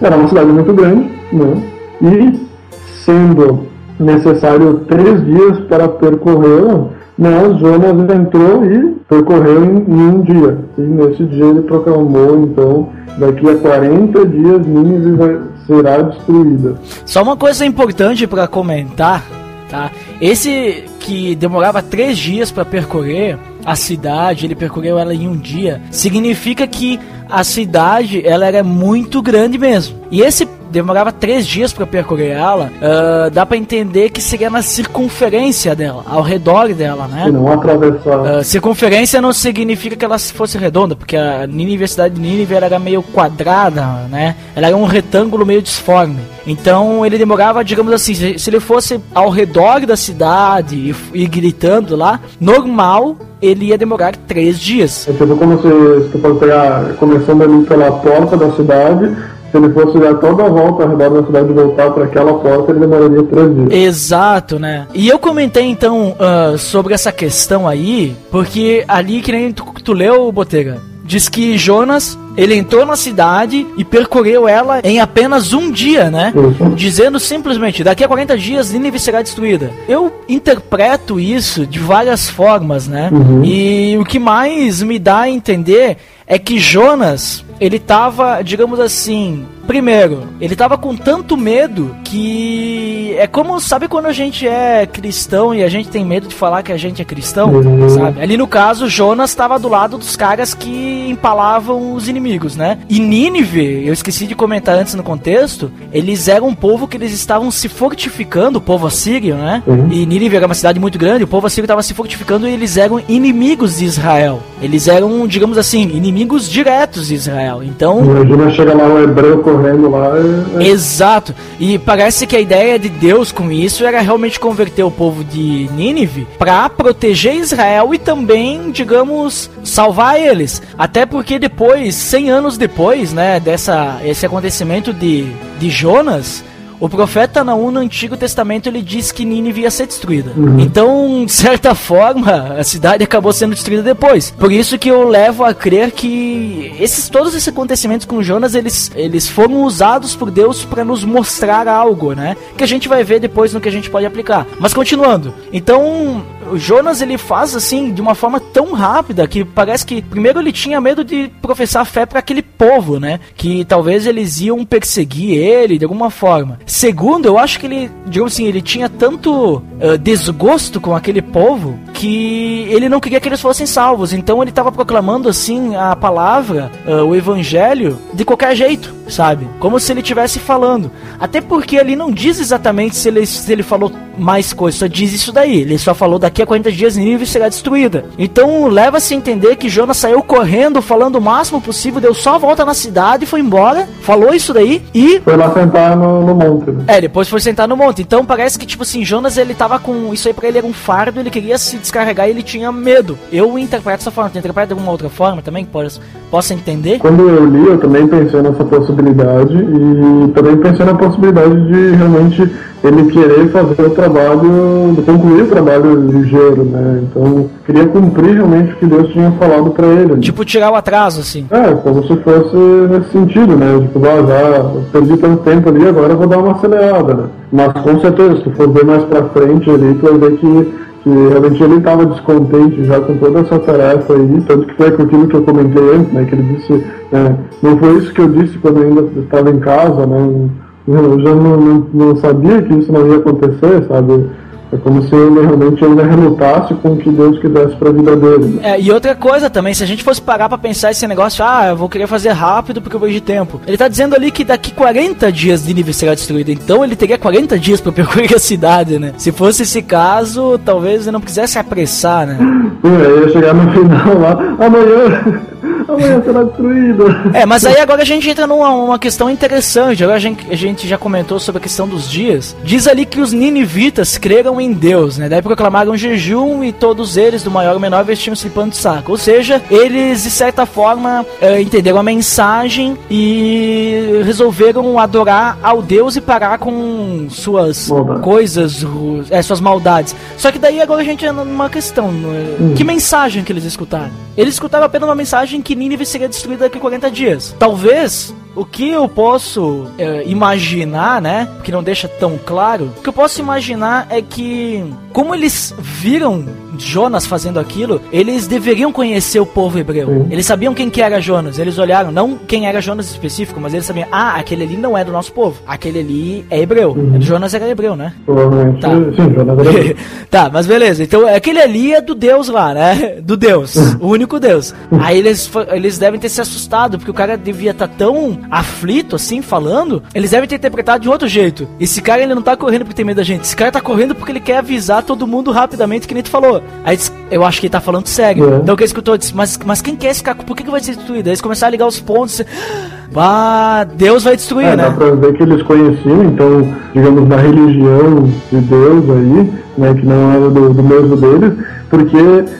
Era uma cidade muito grande, né? E sendo necessário três dias para percorrê-la, mas Jonas entrou e percorreu em, em um dia. E nesse dia ele proclamou, então, daqui a 40 dias Nínive vai, será destruída. Só uma coisa importante para comentar, tá? Esse que demorava três dias para percorrer a cidade, ele percorreu ela em um dia, significa que a cidade ela era muito grande mesmo. E esse demorava três dias para percorrer ela, ah, dá para entender que seria na circunferência dela, ao redor dela, né? Não atravessar. Ah, circunferência não significa que ela fosse redonda, porque a cidade de Nínive era meio quadrada, né? Ela era um retângulo meio disforme. Então ele demorava, digamos assim, se ele fosse ao redor da cidade e, e gritando lá, normal, ele ia demorar três dias. É tipo como se, se tu for pegar, começando ali pela porta da cidade, se ele fosse dar toda a volta ao redor da cidade e voltar para aquela porta, ele demoraria três dias. Exato, né? E eu comentei então ah, sobre essa questão aí, porque ali que nem tu, tu leu, Botega, diz que Jonas ele entrou na cidade e percorreu ela em apenas um dia, né? Uhum. Dizendo simplesmente, daqui a 40 dias Nínive será destruída. Eu interpreto isso de várias formas, né? Uhum. E o que mais me dá a entender é que Jonas, ele tava, digamos assim, primeiro, ele tava com tanto medo que é como, sabe quando a gente é cristão e a gente tem medo de falar que a gente é cristão, Uhum. sabe? Ali no caso, Jonas estava do lado dos caras que empalavam os inimigos, né? E Nínive, eu esqueci de comentar antes no contexto, eles eram um povo que eles estavam se fortificando, o povo assírio, né? Uhum. E Nínive era uma cidade muito grande, o povo assírio estava se fortificando e eles eram inimigos de Israel. Eles eram, digamos assim, inimigos diretos de Israel. Então, Imagina chega lá um hebreu correndo lá e. é- Exato. E parece que a ideia de Deus com isso era realmente converter o povo de Nínive para proteger Israel e também, digamos, salvar eles. Até porque depois, 100 anos depois, né, dessa esse acontecimento de, de Jonas, o profeta Naum no Antigo Testamento ele diz que Nínive ia ser destruída. Então, de certa forma, a cidade acabou sendo destruída depois. Por isso que eu levo a crer que esses todos esses acontecimentos com Jonas, eles, eles foram usados por Deus para nos mostrar algo, né? Que a gente vai ver depois no que a gente pode aplicar. Mas continuando. Então, o Jonas ele faz assim de uma forma tão rápida que parece que primeiro ele tinha medo de professar fé para aquele povo, né? Que talvez eles iam perseguir ele de alguma forma. Segundo, eu acho que ele, digamos assim, ele tinha tanto eh, desgosto com aquele povo que ele não queria que eles fossem salvos. Então ele estava proclamando assim a palavra, eh, o evangelho de qualquer jeito, sabe? Como se ele estivesse falando. Até porque ele não diz exatamente se ele, se ele falou mais coisas, só diz isso daí. Ele só falou daqui a 40 dias Nínive será destruída. Então leva-se a entender que Jonas saiu correndo, falando o máximo possível, deu só a volta na cidade, foi embora, falou isso daí e Foi lá sentar no, no monte. Né? é, depois foi sentar no monte. Então parece que, tipo assim, Jonas ele tava com. Isso aí pra ele era um fardo, ele queria se descarregar e ele tinha medo. Eu interpreto dessa forma. Tu interpreta de alguma outra forma também que possa, possa entender? Quando eu li, eu também pensei nessa possibilidade e também pensei na possibilidade de realmente ele querer fazer o trabalho, concluir o trabalho ligeiro, né? Então, queria cumprir realmente o que Deus tinha falado pra ele. né? Tipo, tirar o atraso, assim. É, como se fosse nesse sentido, né? Tipo, ah, já perdi tanto tempo ali, agora eu vou dar uma acelerada, né? Mas com certeza, se tu for ver mais pra frente ali, tu vai ver que, que realmente ele estava descontente já com toda essa tarefa aí, tanto que foi com aquilo que eu comentei antes, né? Que ele disse, é, não foi isso que eu disse quando eu ainda estava em casa, né? Eu já não, não, não sabia que isso não ia acontecer, sabe? É como se ele realmente ainda relutasse com o que Deus quisesse pra vida dele. É, e outra coisa também, se a gente fosse parar pra pensar esse negócio, ah, eu vou querer fazer rápido porque eu vejo tempo. Ele tá dizendo ali que daqui 40 dias Nínive será destruída, então ele teria 40 dias pra [LAUGHS] percorrer a cidade, né? Se fosse esse caso, talvez ele não quisesse apressar, né? [LAUGHS] Aí ia chegar no final lá, amanhã, amanhã será destruído. É, mas aí agora a gente entra numa uma questão interessante. Agora a gente, a gente já comentou sobre a questão dos dias. Diz ali que os ninivitas creram em Deus, né? Daí proclamaram jejum e todos eles, do maior ao menor, vestiam-se de pano de saco. Ou seja, eles de certa forma eh, entenderam a mensagem e resolveram adorar ao Deus e parar com suas Maldade. coisas, é, suas maldades. Só que daí agora a gente entra numa questão. né? Que mensagem que eles escutaram? Eles escutaram apenas uma mensagem que Nínive seria destruída daqui a 40 dias. Talvez o que eu posso é, imaginar, né? Que não deixa tão claro. O que eu posso imaginar é que, como eles viram Jonas fazendo aquilo, eles deveriam conhecer o povo hebreu. Eles sabiam quem que era Jonas. Eles olharam, não quem era Jonas específico, mas eles sabiam, ah, aquele ali não é do nosso povo. Aquele ali é hebreu. Jonas era hebreu, né? Provavelmente, Tá. sim, Jonas era [LAUGHS] tá, mas beleza. Então aquele ali é do Deus lá, né? Do Deus. o único Deus. Aí eles, eles devem ter se assustado, porque o cara devia estar tão aflito assim, falando. Eles devem ter interpretado de outro jeito. Esse cara ele não tá correndo porque tem medo da gente. Esse cara tá correndo porque ele quer avisar todo mundo rapidamente, que nem tu falou. Aí eu acho que ele tá falando sério. É. Então o que ele escutou disse, mas, mas quem quer cara? Por que, que vai ser destruído? Aí eles começaram a ligar os pontos. Ah, Deus vai destruir, É, né? dá pra ver que eles conheciam, então, digamos, na religião de Deus aí, né, que não era do, do mesmo deles, porque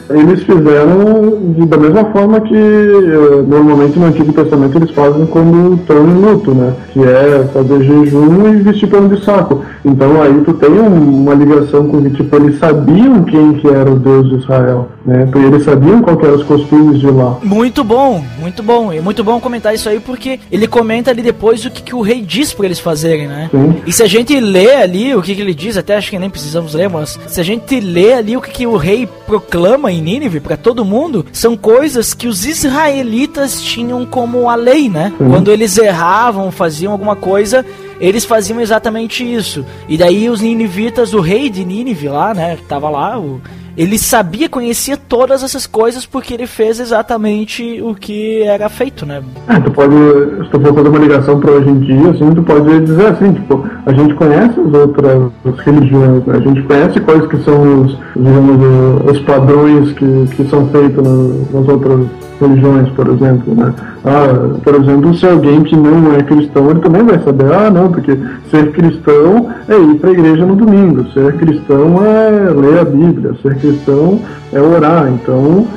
eles fizeram da mesma forma que eh, normalmente no Antigo Testamento eles fazem quando estão em luto, né? Que é fazer jejum e vestir pano de saco. Então aí tu tem um- uma ligação com que tipo eles sabiam quem que era o Deus de Israel, né? Porque eles sabiam qual eram os costumes de lá. Muito bom, muito bom. E muito bom comentar isso aí porque ele comenta ali depois o que, que o rei diz pra eles fazerem, né? Sim. E se a gente lê ali o que, que ele diz, até acho que nem precisamos ler, mas se a gente lê ali o que, que o rei proclama em Nínive pra todo mundo, são coisas que os israelitas tinham como a lei, né? Quando eles erravam, faziam alguma coisa, eles faziam exatamente isso. E daí os ninivitas, o rei de Nínive lá, né, que tava lá, o, ele sabia, conhecia todas essas coisas porque ele fez exatamente o que era feito, né? É, tu pode, se tu for fazer uma ligação para hoje em dia, assim, tu pode dizer assim, tipo, a gente conhece as outras religiões, né? a gente conhece quais que são os, digamos, os padrões que, que são feitos na- nas outras religiões, por exemplo, né? Ah, por exemplo, se alguém que não é cristão, ele também vai saber, ah, não, porque ser cristão é ir para a igreja no domingo, ser cristão é ler a Bíblia, ser cristão é orar, então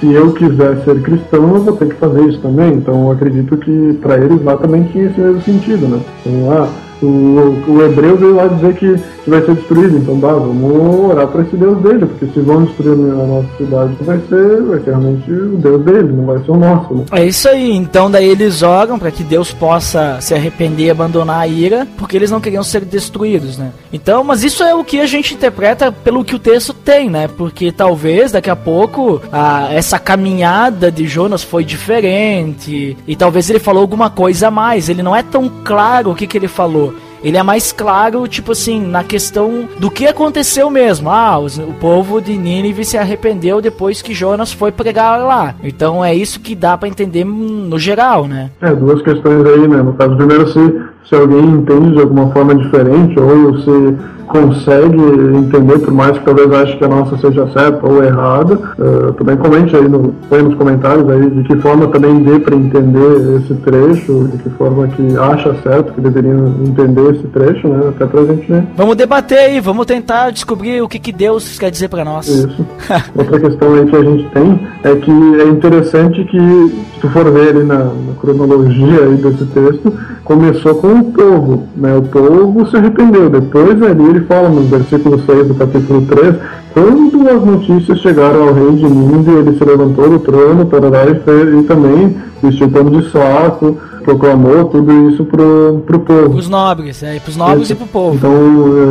se eu quiser ser cristão, eu vou ter que fazer isso também. Então eu acredito que para eles lá também tinha esse mesmo sentido, né? Então, ah, o, o hebreu veio lá dizer que, que vai ser destruído, então dá, vamos orar para esse Deus dele, porque se vão destruir a nossa cidade, vai ser, vai ser realmente o Deus dele, não vai ser o nosso, né? É isso aí, então daí eles oram para que Deus possa se arrepender e abandonar a ira, porque eles não queriam ser destruídos, né? Então, mas isso é o que a gente interpreta pelo que o texto tem, né? Porque talvez daqui a pouco a, essa caminhada de Jonas foi diferente e talvez ele falou alguma coisa a mais. Ele não é tão claro o que, que ele falou. Ele é mais claro, tipo assim, na questão do que aconteceu mesmo. Ah, os- o povo de Nínive se arrependeu depois que Jonas foi pregar lá. Então é isso que dá pra entender no geral, né? É, duas questões aí, né? No caso, primeiro, se, se alguém entende de alguma forma diferente, ou se consegue entender, por mais que talvez ache que a nossa seja certa ou errada, eh, também comente aí no, põe nos comentários aí de que forma também dê para entender esse trecho, de que forma que acha certo que deveriam entender esse trecho, né? Até pra gente ver. Vamos debater aí, vamos tentar descobrir o que, que Deus quer dizer pra nós. Isso. [LAUGHS] Outra questão aí que a gente tem é que é interessante que, se tu for ver ali na, na cronologia aí desse texto, começou com o povo, né? O povo se arrependeu. Depois ali ele fala no versículo 6 do capítulo 3, quando as notícias chegaram ao rei de Nínive, ele se levantou do trono, tarará, e, e também vestiu pano de saco, proclamou tudo isso pro, pro povo. Os nobres, é, pros nobres e pro povo. Então,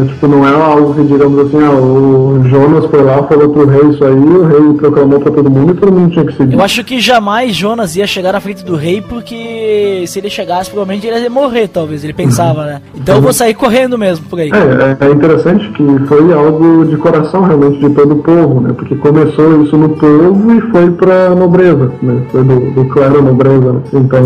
é, tipo, não é algo que, digamos assim, ah, o Jonas foi lá, falou pro rei isso aí, o rei proclamou pra todo mundo e todo mundo tinha que seguir. Eu acho que jamais Jonas ia chegar na frente do rei, porque se ele chegasse, provavelmente ele ia morrer, talvez. Ele pensava, né? Então eu vou sair correndo mesmo por aí. É, é, é interessante que foi algo de coração realmente de todo o povo, né? Porque começou isso no povo e foi pra nobreza, né? Foi do, do clero nobreza, né? Então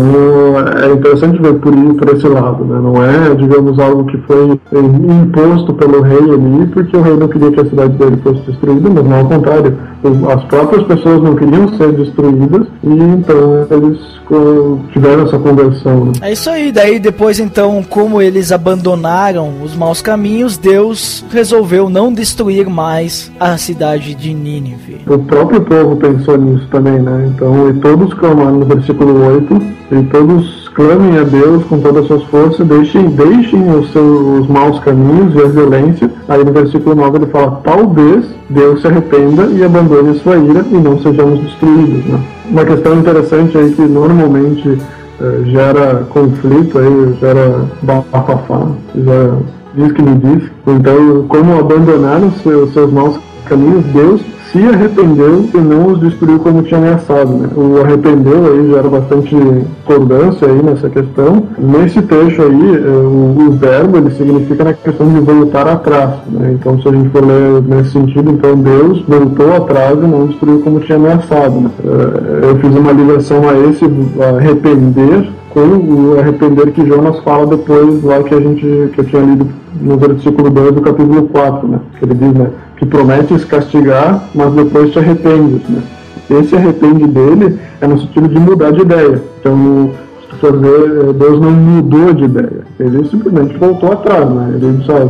é interessante ver por, por esse lado, né? Não é, digamos, algo que foi é, imposto pelo rei ali, porque o rei não queria que a cidade dele fosse destruída, mas não ao contrário. As próprias pessoas não queriam ser destruídas e então eles tiveram essa conversão, né? É isso aí, daí depois então, como eles abandonaram os maus caminhos, Deus resolveu não destruir mais a cidade de Nínive. O próprio povo pensou nisso também, né? Então, e todos clamaram no versículo 8, e todos clamem a Deus com todas as suas forças, deixem, deixem os seus maus caminhos e a violência. Aí no versículo 9 ele fala, talvez Deus se arrependa e abandone sua ira e não sejamos destruídos, né? Uma questão interessante aí que normalmente eh, gera conflito aí, gera bafafá, gera diz que me diz. Então, como abandonaram seus, seus maus caminhos, Deus se arrependeu e não os destruiu como tinha ameaçado. Né? O arrependeu aí gera bastante concordância aí nessa questão. Nesse trecho aí, eh, o, o verbo ele significa na questão de voltar atrás. Né? Então, se a gente for ler nesse sentido, então Deus voltou atrás e não destruiu como tinha ameaçado. Né? Eh, Eu fiz uma ligação a esse arrepender com o arrepender que Jonas fala depois lá que a gente que eu tinha lido no versículo 2 do capítulo 4, né? Que ele diz, né, que prometes castigar, mas depois te arrependes, né? Esse arrepende dele é no sentido de mudar de ideia. Então, se for ver, Deus não mudou de ideia. Ele simplesmente voltou atrás, né? Ele disse, ah,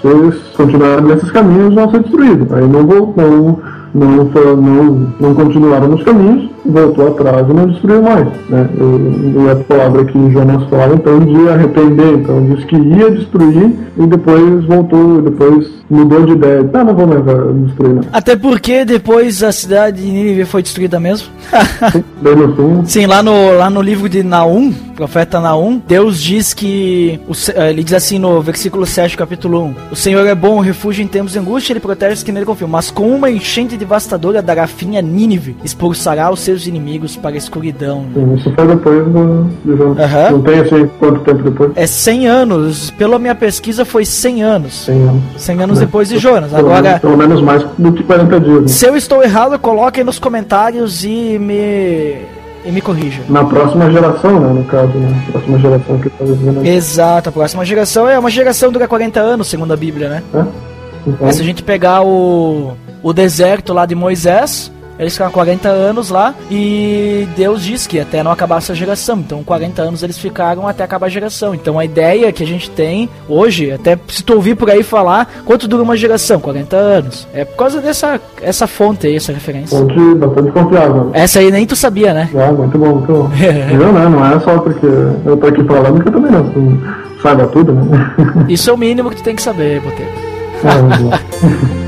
se eles continuarem nesses caminhos, vão ser destruídos. Aí não, não, não, foi, não, não continuaram nos caminhos, voltou atrás e não destruiu mais. Né? E, a palavra que Jonas fala, então, de arrepender. Então, diz que ia destruir e depois voltou, depois mudou de ideia. Ah, não vou mais destruir, não. Até porque depois a cidade de Nínive foi destruída mesmo. Sim, [LAUGHS] lá no, lá no livro de Naum, profeta Naum, Deus diz que. eh, ele diz assim no versículo 7, capítulo 1: O Senhor é bom, refúgio em tempos de angústia, ele protege os que nele confiam. Mas com uma enchente devastadora dará fim a Nínive, expulsará os seus inimigos para a escuridão. sim, isso foi depois do, de Jonas. Aham. Não tem assim quanto tempo depois? É 100 anos, pela minha pesquisa foi 100 anos. 100 anos. 100 anos depois de Jonas. Pelo, menos, Agora, pelo menos mais do que 40 dias. Né? se eu estou errado, coloquem nos comentários e me. e me corrija. Na próxima geração, né? No caso, né? Próxima geração que tá aqui. Exato, a próxima geração é uma geração dura 40 anos, segundo a Bíblia, né? né? Então, se a gente pegar o, o deserto lá de Moisés, eles ficaram 40 anos lá e Deus diz que até não acabar essa geração. Então, 40 anos eles ficaram até acabar a geração. Então, a ideia que a gente tem hoje, até se tu ouvir por aí falar, quanto dura uma geração? 40 anos. É por causa dessa essa fonte aí, essa referência. fonte bastante confiável. Essa aí nem tu sabia, né? Ah, muito bom, muito bom. [LAUGHS] Né? Não é só porque eu tô aqui falando que eu também não, saiba tudo, né? Isso é o mínimo que tu tem que saber, Boteco. Ah, [LAUGHS]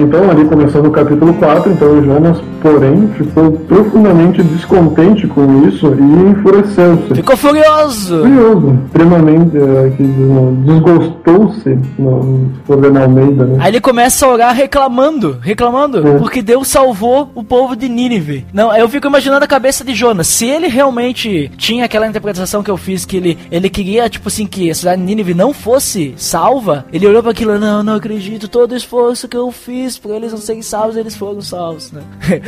Então, ali começando o capítulo 4, então Jonas, porém, ficou profundamente descontente com isso e enfureceu-se. Ficou furioso! Curioso, extremamente, não, desgostou-se, no- se for ver na Almeida, né? Aí ele começa a orar reclamando, reclamando, É. porque Deus salvou o povo de Nínive. Não, eu fico imaginando a cabeça de Jonas. Se ele realmente tinha aquela interpretação que eu fiz, que ele, ele queria, tipo assim, que a cidade de Nínive não fosse salva, ele olhou para aquilo, não, não acredito, todo o esforço que eu fiz pra eles não serem salvos, eles foram salvos, né? [LAUGHS]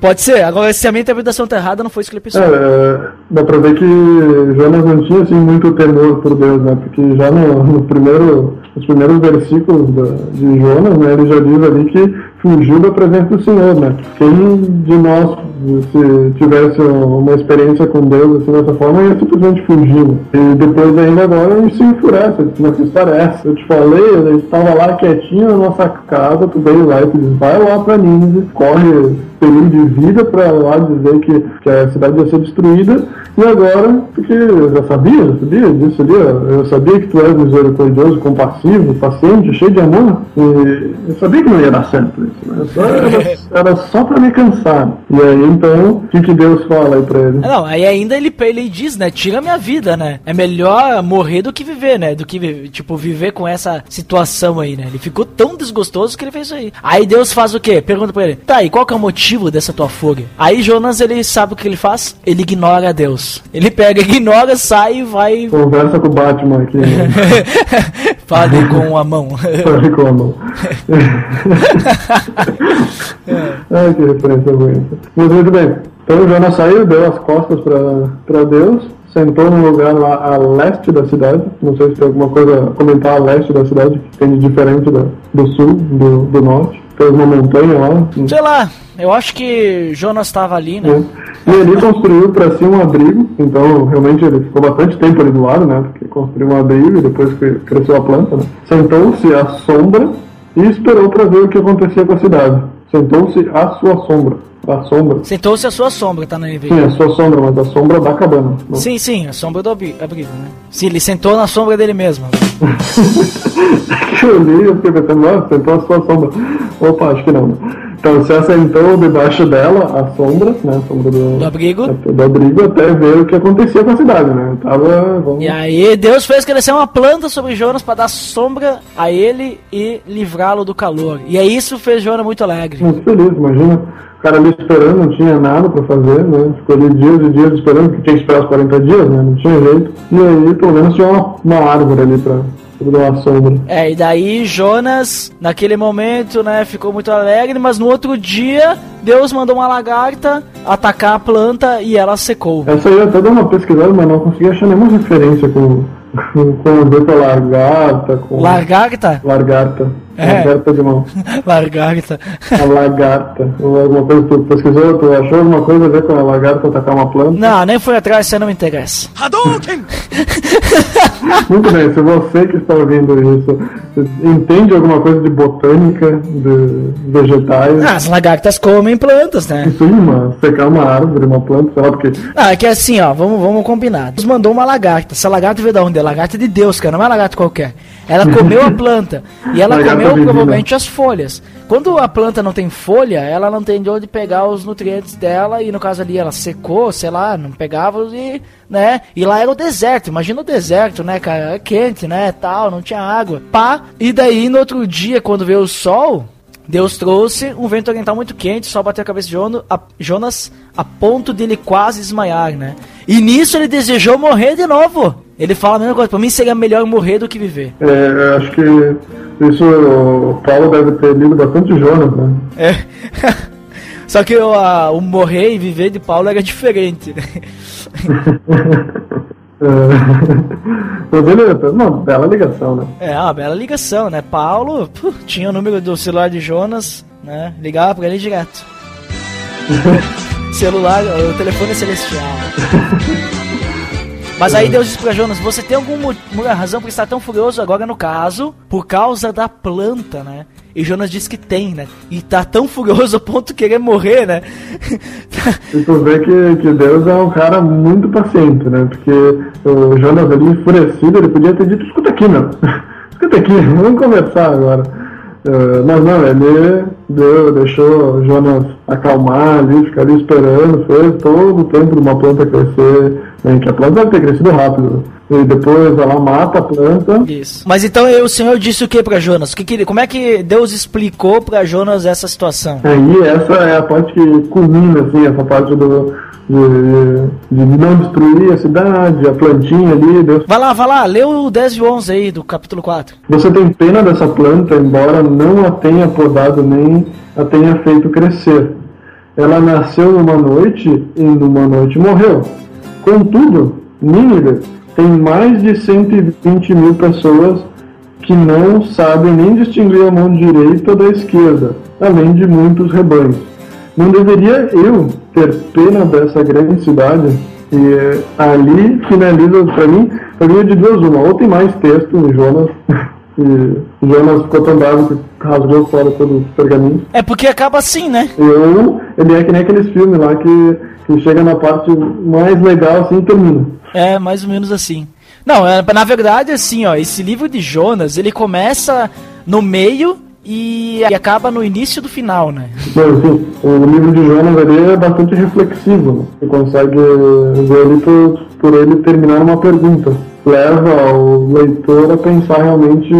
Pode ser, agora se a minha interpretação tá errada, não foi isso que ele pensou. É, dá pra ver que Jonas não tinha assim muito temor por Deus, né? Porque já no, no primeiro, nos primeiros versículos da- de Jonas, né, ele já diz ali que fugiu da presença do Senhor, né? Quem de nós, se tivesse uma experiência com Deus assim dessa forma, ia simplesmente fugir. né? E depois ainda agora ele se enfurece, mas que história é essa? Eu te falei, eu estava lá quietinho na nossa casa, tu veio lá e tu diz, vai lá pra Nínive, corre perigo de vida para lá dizer que, que a cidade ia ser destruída, e agora, porque eu já sabia, eu sabia disso ali, eu sabia que tu és misericordioso, compassivo, paciente, cheio de amor, e eu sabia que não ia dar certo isso, né? Era, era só para me cansar. E aí então, o que, que Deus fala aí pra ele? Não, aí ainda ele, ele diz, né? Tira minha vida, né? É melhor morrer do que viver, né? Do que, tipo, viver com essa situação aí, né? Ele ficou tão desgostoso que ele fez isso aí. Aí Deus faz o quê? Pergunta pra ele, tá, e qual que é o motivo dessa tua fúria? Aí Jonas, ele sabe o que ele faz? Ele ignora Deus. Ele pega, [LAUGHS] ignora, sai e vai... Conversa com o Batman aqui, né? [LAUGHS] Fale com a mão. [LAUGHS] Fale com a mão. Ai, que referência. Mas muito bem. Então Jonas saiu, deu as costas para Deus, sentou num lugar lá a leste da cidade. Não sei se tem alguma coisa a comentar a leste da cidade, que tem de diferente da, do sul, do, do norte. Tem uma montanha lá. Sei lá, eu acho que Jonas tava ali, né? né? E ali construiu para si um abrigo, então realmente ele ficou bastante tempo ali do lado, né? Porque construiu um abrigo e depois cresceu a planta, né? Sentou-se à sombra e esperou para ver o que acontecia com a cidade. Sentou-se à sua sombra. À sombra. Sentou-se a sua sombra, tá no NVI. Sim, a sua sombra, mas a sombra da cabana. né? Sim, sim, a sombra do abri- abrigo, né? Sim, ele sentou na sombra dele mesmo. [LAUGHS] eu li, eu fiquei pensando, nossa, sentou a sua sombra. Opa, acho que não. né? Então se assentou debaixo dela, a sombra, né? A sombra do, Do abrigo. do abrigo, até ver o que acontecia com a cidade, né? Tava. Vamos, E aí Deus fez crescer uma planta sobre Jonas para dar sombra a ele e livrá-lo do calor. E aí isso fez Jonas muito alegre. muito feliz, imagina. O cara ali esperando, não tinha nada pra fazer, né? Ficou ali dias e dias esperando, porque tinha que esperar os 40 dias, né? Não tinha jeito. E aí, pelo menos, tinha uma, uma árvore ali pra, Sombra. É, e daí Jonas, naquele momento, né, ficou muito alegre, mas no outro dia, Deus mandou uma lagarta atacar a planta e ela secou. Essa aí eu até dei uma pesquisada, mas não consegui achar nenhuma referência com, com, com a ver com a lagarta, com... Lagarta? Lagarta. É. Lagarta de mão. [LAUGHS] Lagarta. A lagarta. Ou alguma coisa, tu pesquisou, tu achou alguma coisa a ver com a lagarta atacar uma planta? Não, nem fui atrás, você não me interessa. [LAUGHS] Muito bem, se você que está ouvindo isso entende alguma coisa de botânica, de vegetais, Ah, as lagartas comem plantas, né? sim, uma, secar uma árvore, uma planta, sei lá, porque Ah, é que assim, ó, vamos, vamos combinar. Deus mandou uma lagarta. Essa lagarta veio da onde? É lagarta de Deus, cara, não é lagarta qualquer. Ela comeu a planta. E ela comeu provavelmente as folhas. Quando a planta não tem folha, ela não tem de onde pegar os nutrientes dela. E no caso ali, ela secou, sei lá, não pegava e, né? E lá era o deserto. Imagina o deserto, né, cara? Quente, né? Tal, não tinha água. Pá. E daí, no outro dia, quando veio o sol. Deus trouxe um vento oriental muito quente, só bateu a cabeça de Jonas a ponto de ele quase desmaiar, né? E nisso ele desejou morrer de novo. Ele fala a mesma coisa, pra mim seria melhor morrer do que viver. é, eu acho que isso o Paulo deve ter lido bastante Jonas, né? É. [LAUGHS] Só que o, a- o morrer e viver de Paulo era diferente. né? [LAUGHS] Mas ele é uma bela ligação, né? É, uma bela ligação, né? Paulo puh, tinha o número do celular de Jonas, né? Ligava pra ele direto. [LAUGHS] celular, o telefone é celestial. Mas aí Deus disse pra Jonas, você tem alguma razão pra estar tão furioso agora no caso, por causa da planta, né? E Jonas disse que tem, né? E tá tão furioso a ponto de querer morrer, né? E tu vê que, que Deus é um cara muito paciente, né? Porque o Jonas ali enfurecido, ele podia ter dito, escuta aqui, meu. [LAUGHS] Escuta aqui, vamos conversar agora. Eh, mas não, ele deu, deixou o Jonas acalmar ali, ficar ali esperando, fez todo o tempo de uma planta crescer, que a planta deve ter crescido rápido. E depois ela mata a planta. Isso. Mas então o Senhor disse o que pra Jonas? Que que como é que Deus explicou pra Jonas essa situação? Aí essa é a parte que culmina, assim, essa parte do, de, de não destruir a cidade, a plantinha ali, Deus Vai lá, vai lá, lê o 10 e o 11 aí do capítulo 4. Você tem pena dessa planta, embora não a tenha podado nem a tenha feito crescer. Ela nasceu numa noite e numa noite morreu. Contudo, Nínive tem mais de 120 mil pessoas que não sabem nem distinguir a mão direita da esquerda, além de muitos rebanhos. Não deveria eu ter pena dessa grande cidade? E eh, ali finaliza para mim, para mim é de duas uma. Ou tem mais texto em Jonas, [LAUGHS] e Jonas ficou tão bravo que rasgou fora todo o pergaminho. É porque acaba assim, né? Ou ele é que nem aqueles filmes lá que, que chega na parte mais legal assim e termina. É, mais ou menos assim. Não, é, na verdade, assim, ó, esse livro de Jonas, ele começa no meio e, e acaba no início do final, né? Mas, assim, o livro de Jonas ali é bastante reflexivo. Né? Você consegue ver ali por, por ele terminar uma pergunta. Leva o leitor a pensar realmente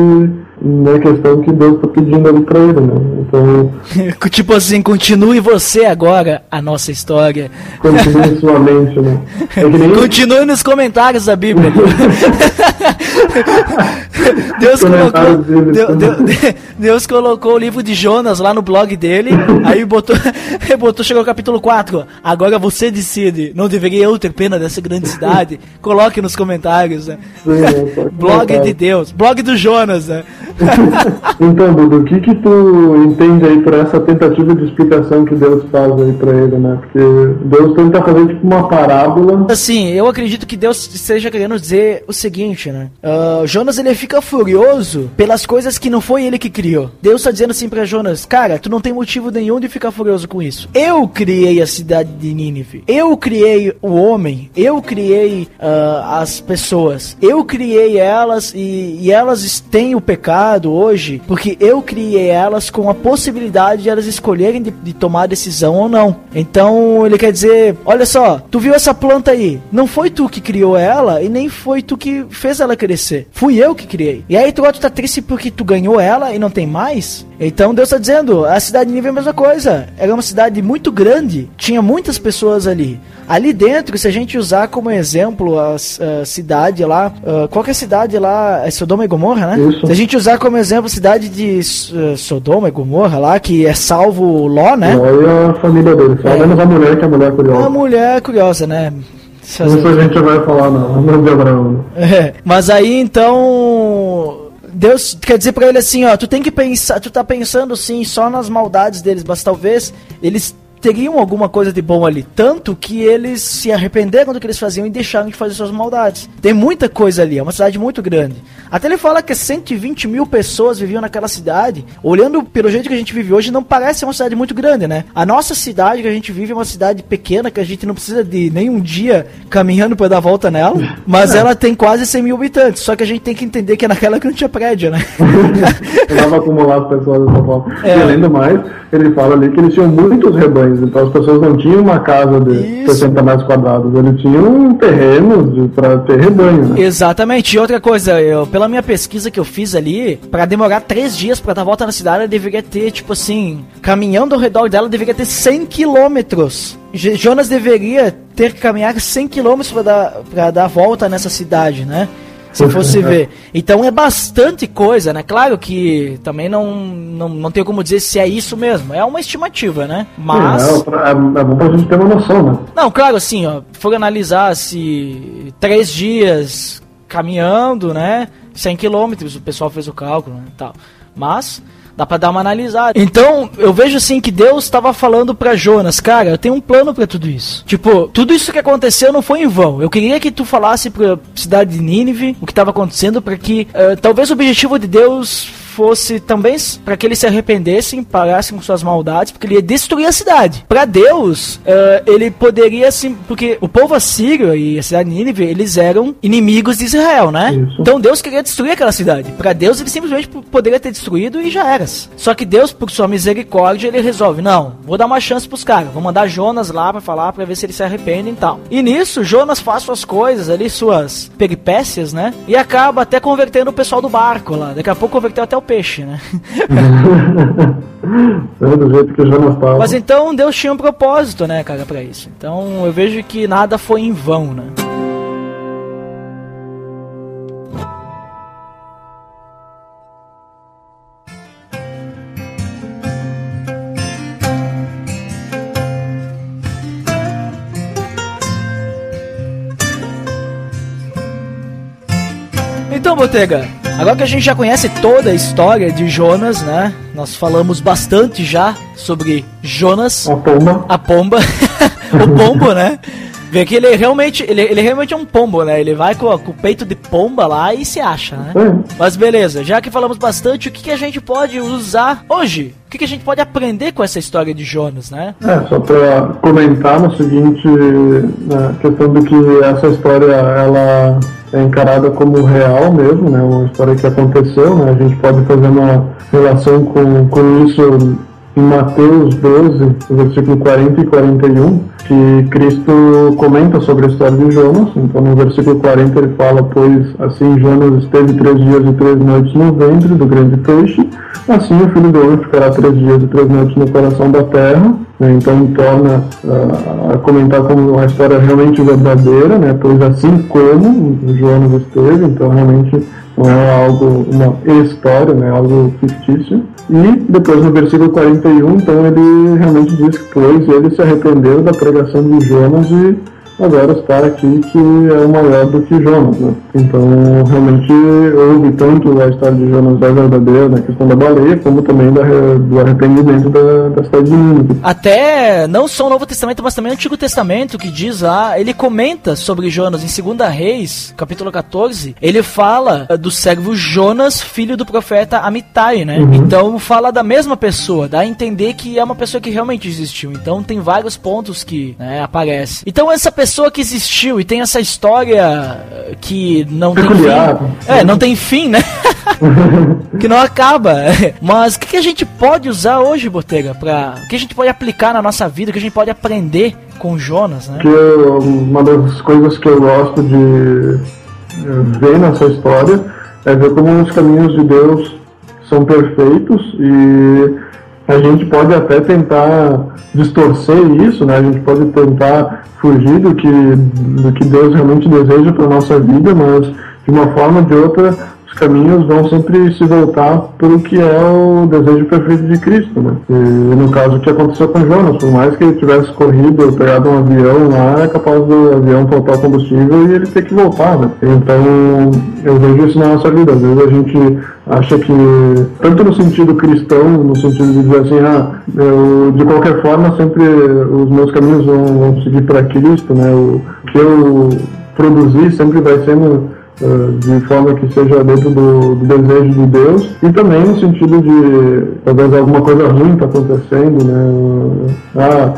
na questão que Deus está pedindo ali para ele. Né? Então, [LAUGHS] tipo assim, continue você agora a nossa história. continue sua mente. Né? É nem Continue nos comentários da Bíblia. [LAUGHS] Deus colocou, Comentários dele. Deu- deu- Deus colocou o livro de Jonas lá no blog dele, aí botou, [LAUGHS] botou chegou ao capítulo 4. Agora você decide, não deveria eu ter pena dessa grande cidade? Coloque nos comentários, né? Sim? Só Blog comentário. de Deus, blog do Jonas, né? [LAUGHS] Então, Dudu, o que que tu entende aí por essa tentativa de explicação que Deus faz aí pra ele, né? Porque Deus tenta fazer tipo uma parábola. Assim, eu acredito que Deus esteja querendo dizer o seguinte, né? Ah, Jonas ele fica furioso pelas coisas que não foi ele que criou. Deus tá dizendo assim pra Jonas, cara, tu não tem motivo nenhum de ficar furioso com isso. Eu criei a cidade de Nínive. Eu criei o homem. Eu criei ah, as pessoas. Eu criei elas e, e elas têm o pecado hoje porque eu criei elas com a possibilidade de elas escolherem de, de tomar decisão ou não. Então ele quer dizer, olha só, tu viu essa planta aí? Não foi tu que criou ela e nem foi tu que fez ela crescer. Fui eu que criei. E aí tu, tu tá triste porque tu ganhou ela e não tem mais? Então Deus está dizendo, a cidade de Nínive é a mesma coisa. Era uma cidade muito grande, tinha muitas pessoas ali. Ali dentro, se a gente usar como exemplo a, a cidade lá, uh, qual que é a cidade lá? É Sodoma e Gomorra, né? Isso. Se a gente usar como exemplo a cidade de uh, Sodoma e Gomorra lá, que é salvo Ló, né? Olha a família dele, só É. menos a mulher que é a mulher É curiosa. uma mulher curiosa, né? Se Isso a gente vai falar não, não de Abraão. É, mas aí então Deus quer dizer pra ele assim, ó, tu tem que pensar, tu tá pensando sim só nas maldades deles, mas talvez eles teriam alguma coisa de bom ali, tanto que eles se arrependeram do que eles faziam e deixaram de fazer suas maldades. Tem muita coisa ali, é uma cidade muito grande. Até ele fala que 120 mil pessoas viviam naquela cidade. Olhando pelo jeito que a gente vive hoje, não parece uma cidade muito grande, né? A nossa cidade que a gente vive é uma cidade pequena, que a gente não precisa de nenhum dia caminhando para dar volta nela, [LAUGHS] mas ela tem quase 100 mil habitantes. Só que a gente tem que entender que é naquela que não tinha prédio, né? [LAUGHS] Tentava acumular as pessoas dessa forma. É. E além do mais, ele fala ali que eles tinham muitos rebanhos, então as pessoas não tinham uma casa de Isso. 60 metros quadrados, eles tinham terrenos para ter rebanho, né? Exatamente. E outra coisa, eu, pela minha pesquisa que eu fiz ali, pra demorar três dias pra dar volta na cidade, eu deveria ter, tipo assim, caminhando ao redor dela, deveria ter 100 quilômetros. Jonas deveria ter que caminhar 100 quilômetros pra dar, pra dar volta nessa cidade, né? Se fosse ver. Então é bastante coisa, né? Claro que também não, não, não tenho como dizer se é isso mesmo. É uma estimativa, né? Mas. É, é, é bom pra gente ter uma noção, né? Não, claro, assim, ó, for analisar se três dias caminhando, né, 100 quilômetros, o pessoal fez o cálculo, né, e tal. Mas dá pra dar uma analisada. Então, eu vejo assim que Deus estava falando pra Jonas, cara, eu tenho um plano pra tudo isso. Tipo, tudo isso que aconteceu não foi em vão. Eu queria que tu falasse pra cidade de Nínive o que estava acontecendo para que eh, talvez o objetivo de Deus fosse também para que eles se arrependessem, parassem com suas maldades, porque ele ia destruir a cidade. Para Deus, eh, ele poderia sim, porque o povo assírio e a cidade de Nínive, eles eram inimigos de Israel, né? Isso. Então Deus queria destruir aquela cidade. Para Deus, ele simplesmente poderia ter destruído e já era. Só que Deus, por sua misericórdia, ele resolve: não, vou dar uma chance pros caras, vou mandar Jonas lá para falar, para ver se eles se arrependem e tal. E nisso, Jonas faz suas coisas ali, suas peripécias, né? E acaba até convertendo o pessoal do barco lá. Daqui a pouco converteu até o peixe, né? [LAUGHS] É, do jeito que Jonas estava. Mas então Deus tinha um propósito, né, cara, pra isso. Então eu vejo que nada foi em vão, né? Então, Botega, agora que a gente já conhece toda a história de Jonas, né? Nós falamos bastante já sobre Jonas, A pomba. a pomba, [LAUGHS] o pombo, né? Vê que ele realmente, ele, ele realmente é um pombo, né? Ele vai com, com o peito de pomba lá e se acha, né? É. Mas beleza, já que falamos bastante, o que, que a gente pode usar hoje? O que, que a gente pode aprender com essa história de Jonas, né? É, só para comentar no seguinte, na questão do que essa história ela é encarada como real mesmo, né, uma história que aconteceu, né, a gente pode fazer uma relação com, com isso em Mateus 12, versículo 40 e 41, que Cristo comenta sobre a história de Jonas. Então, no versículo 40 ele fala: Pois assim Jonas esteve três dias e três noites no ventre do grande peixe, assim o filho do homem ficará três dias e três noites no coração da terra. né? Então, torna ah, a comentar como uma história realmente verdadeira, né? pois assim como Jonas esteve, então realmente não é algo, uma história, né, algo fictício. E depois no versículo 41, então ele realmente diz que pois ele se arrependeu da pregação de Jonas e agora está aqui que é maior do que Jonas, né? Então realmente houve tanto a história de Jonas da verdadeira na questão da baleia, como também da, do arrependimento da, da cidade de Nínive. Até não só o Novo Testamento, mas também o Antigo Testamento, que diz lá, ele comenta sobre Jonas em 2 Reis, capítulo 14, ele fala eh, do servo Jonas, filho do profeta Amitai, né? Então fala da mesma pessoa, dá a entender que é uma pessoa que realmente existiu. Então tem vários pontos que né, aparecem. Então essa pessoa que existiu e tem essa história eh, que não Peculiar. tem fim. É, não tem fim, né? [LAUGHS] que não acaba. [LAUGHS] Mas o que, que a gente pode usar hoje, Botega, para o que a gente pode aplicar na nossa vida, o que a gente pode aprender com Jonas, né? Que eu- uma das coisas que eu gosto de eh, ver nessa história é ver como os caminhos de Deus são perfeitos e a gente pode até tentar distorcer isso, né? A gente pode tentar fugir do que, do que Deus realmente deseja para nossa vida, mas de uma forma ou de outra os caminhos vão sempre se voltar para o que é o desejo perfeito de Cristo, né? E no caso o que aconteceu com Jonas, por mais que ele tivesse corrido pegado um avião lá, é capaz do avião faltar combustível e ele ter que voltar, né? Então eu vejo isso na nossa vida. Às vezes a gente acha que, tanto no sentido cristão, no sentido de dizer assim, ah, eu, de qualquer forma sempre os meus caminhos vão, vão seguir para Cristo, né? O que eu produzir sempre vai sendo de forma que seja dentro do, do desejo de Deus e também no sentido de talvez alguma coisa ruim está acontecendo, né? Ah,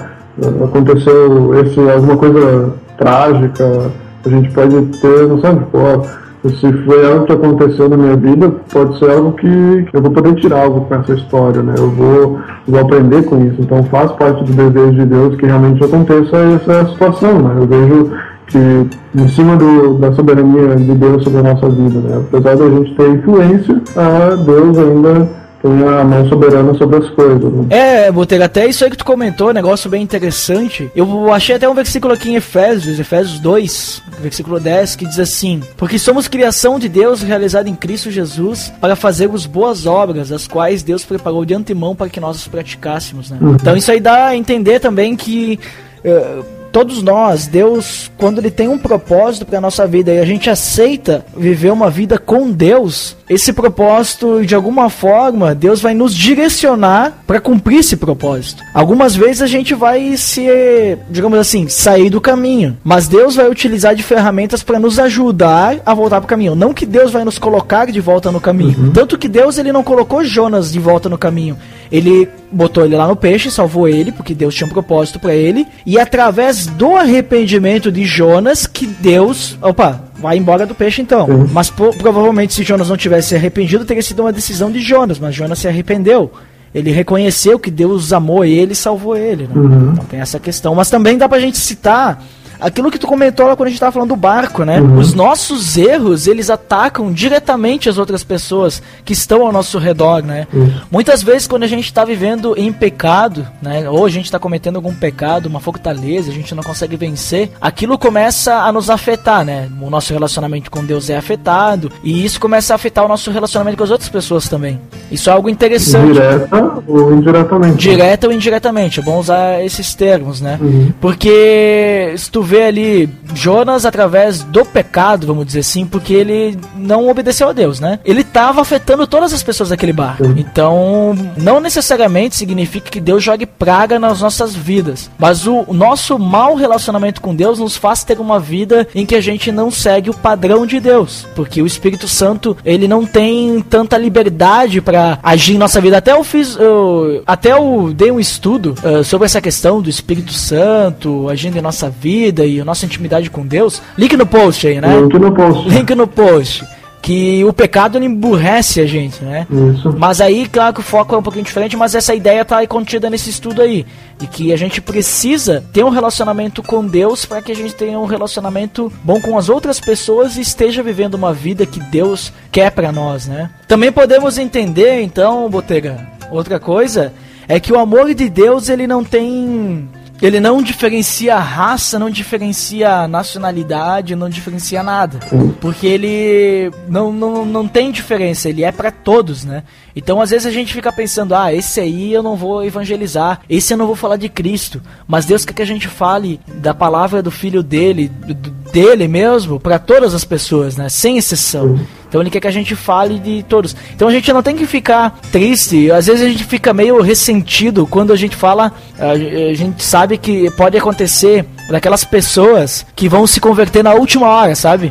aconteceu esse, alguma coisa trágica, a gente pode ter, não sabe, pô, se foi algo que aconteceu na minha vida, pode ser algo que, que eu vou poder tirar algo com essa história, né? Eu vou, vou aprender com isso. Então faz parte do desejo de Deus que realmente aconteça essa situação, né? Eu vejo que em cima do, da soberania de Deus sobre a nossa vida, né? Apesar da gente ter influência, ah, Deus ainda tem a mão soberana sobre as coisas. Né? É, Botega, até isso aí que tu comentou, negócio bem interessante. Eu achei até um versículo aqui em Efésios, Efésios 2, versículo 10, que diz assim: Porque somos criação de Deus realizada em Cristo Jesus para fazermos boas obras, as quais Deus preparou de antemão para que nós as praticássemos, né? Então isso aí dá a entender também que. eh, Todos nós, Deus, quando Ele tem um propósito para nossa vida e a gente aceita viver uma vida com Deus, esse propósito, de alguma forma, Deus vai nos direcionar para cumprir esse propósito. Algumas vezes a gente vai se, digamos assim, sair do caminho, mas Deus vai utilizar de ferramentas para nos ajudar a voltar para o caminho. Não que Deus vai nos colocar de volta no caminho. Tanto que Deus ele não colocou Jonas de volta no caminho. Ele botou ele lá no peixe, salvou ele, porque Deus tinha um propósito para ele, e através do arrependimento de Jonas que Deus, opa, vai embora do peixe então. Mas po- provavelmente se Jonas não tivesse arrependido, teria sido uma decisão de Jonas, mas Jonas se arrependeu. Ele reconheceu que Deus amou ele e salvou ele. né? Então tem essa questão. Mas também dá pra gente citar aquilo que tu comentou lá quando a gente tava falando do barco, né? Os nossos erros, eles atacam diretamente as outras pessoas que estão ao nosso redor, né? Muitas vezes quando a gente tá vivendo em pecado, né? Ou a gente tá cometendo algum pecado, uma fortaleza, a gente não consegue vencer, aquilo começa a nos afetar, né? O nosso relacionamento com Deus é afetado e isso começa a afetar o nosso relacionamento com as outras pessoas também. Isso é algo interessante. Direta ou indiretamente. Direta ou indiretamente, é bom usar esses termos, né? Porque se tu vê ali Jonas através do pecado, vamos dizer assim, porque ele não obedeceu a Deus, né? Ele estava afetando todas as pessoas daquele barco. Então, não necessariamente significa que Deus jogue praga nas nossas vidas, mas o nosso mau relacionamento com Deus nos faz ter uma vida em que a gente não segue o padrão de Deus, porque o Espírito Santo, ele não tem tanta liberdade para agir em nossa vida. Até eu fiz, eu, até eu dei um estudo eh, sobre essa questão do Espírito Santo agindo em nossa vida e a nossa intimidade com Deus. Link no post aí, né? Link no post. Link no post. Que o pecado ele emburrece a gente, né? Isso. Mas aí, claro que o foco é um pouquinho diferente, mas essa ideia tá aí contida nesse estudo aí. De que a gente precisa ter um relacionamento com Deus para que a gente tenha um relacionamento bom com as outras pessoas e esteja vivendo uma vida que Deus quer para nós, né? Também podemos entender, então, Botega, outra coisa é que o amor de Deus ele não tem ele não diferencia raça, não diferencia nacionalidade, não diferencia nada. Porque ele não, não, não tem diferença, ele é pra todos, né? Então às vezes a gente fica pensando, ah, esse aí eu não vou evangelizar, esse eu não vou falar de Cristo. Mas Deus quer que a gente fale da palavra do filho dele, do- dele mesmo, pra todas as pessoas, né? Sem exceção. Então ele quer que a gente fale de todos. Então a gente não tem que ficar triste. Às vezes a gente fica meio ressentido quando a gente fala. A, a gente sabe que pode acontecer daquelas pessoas que vão se converter na última hora, sabe?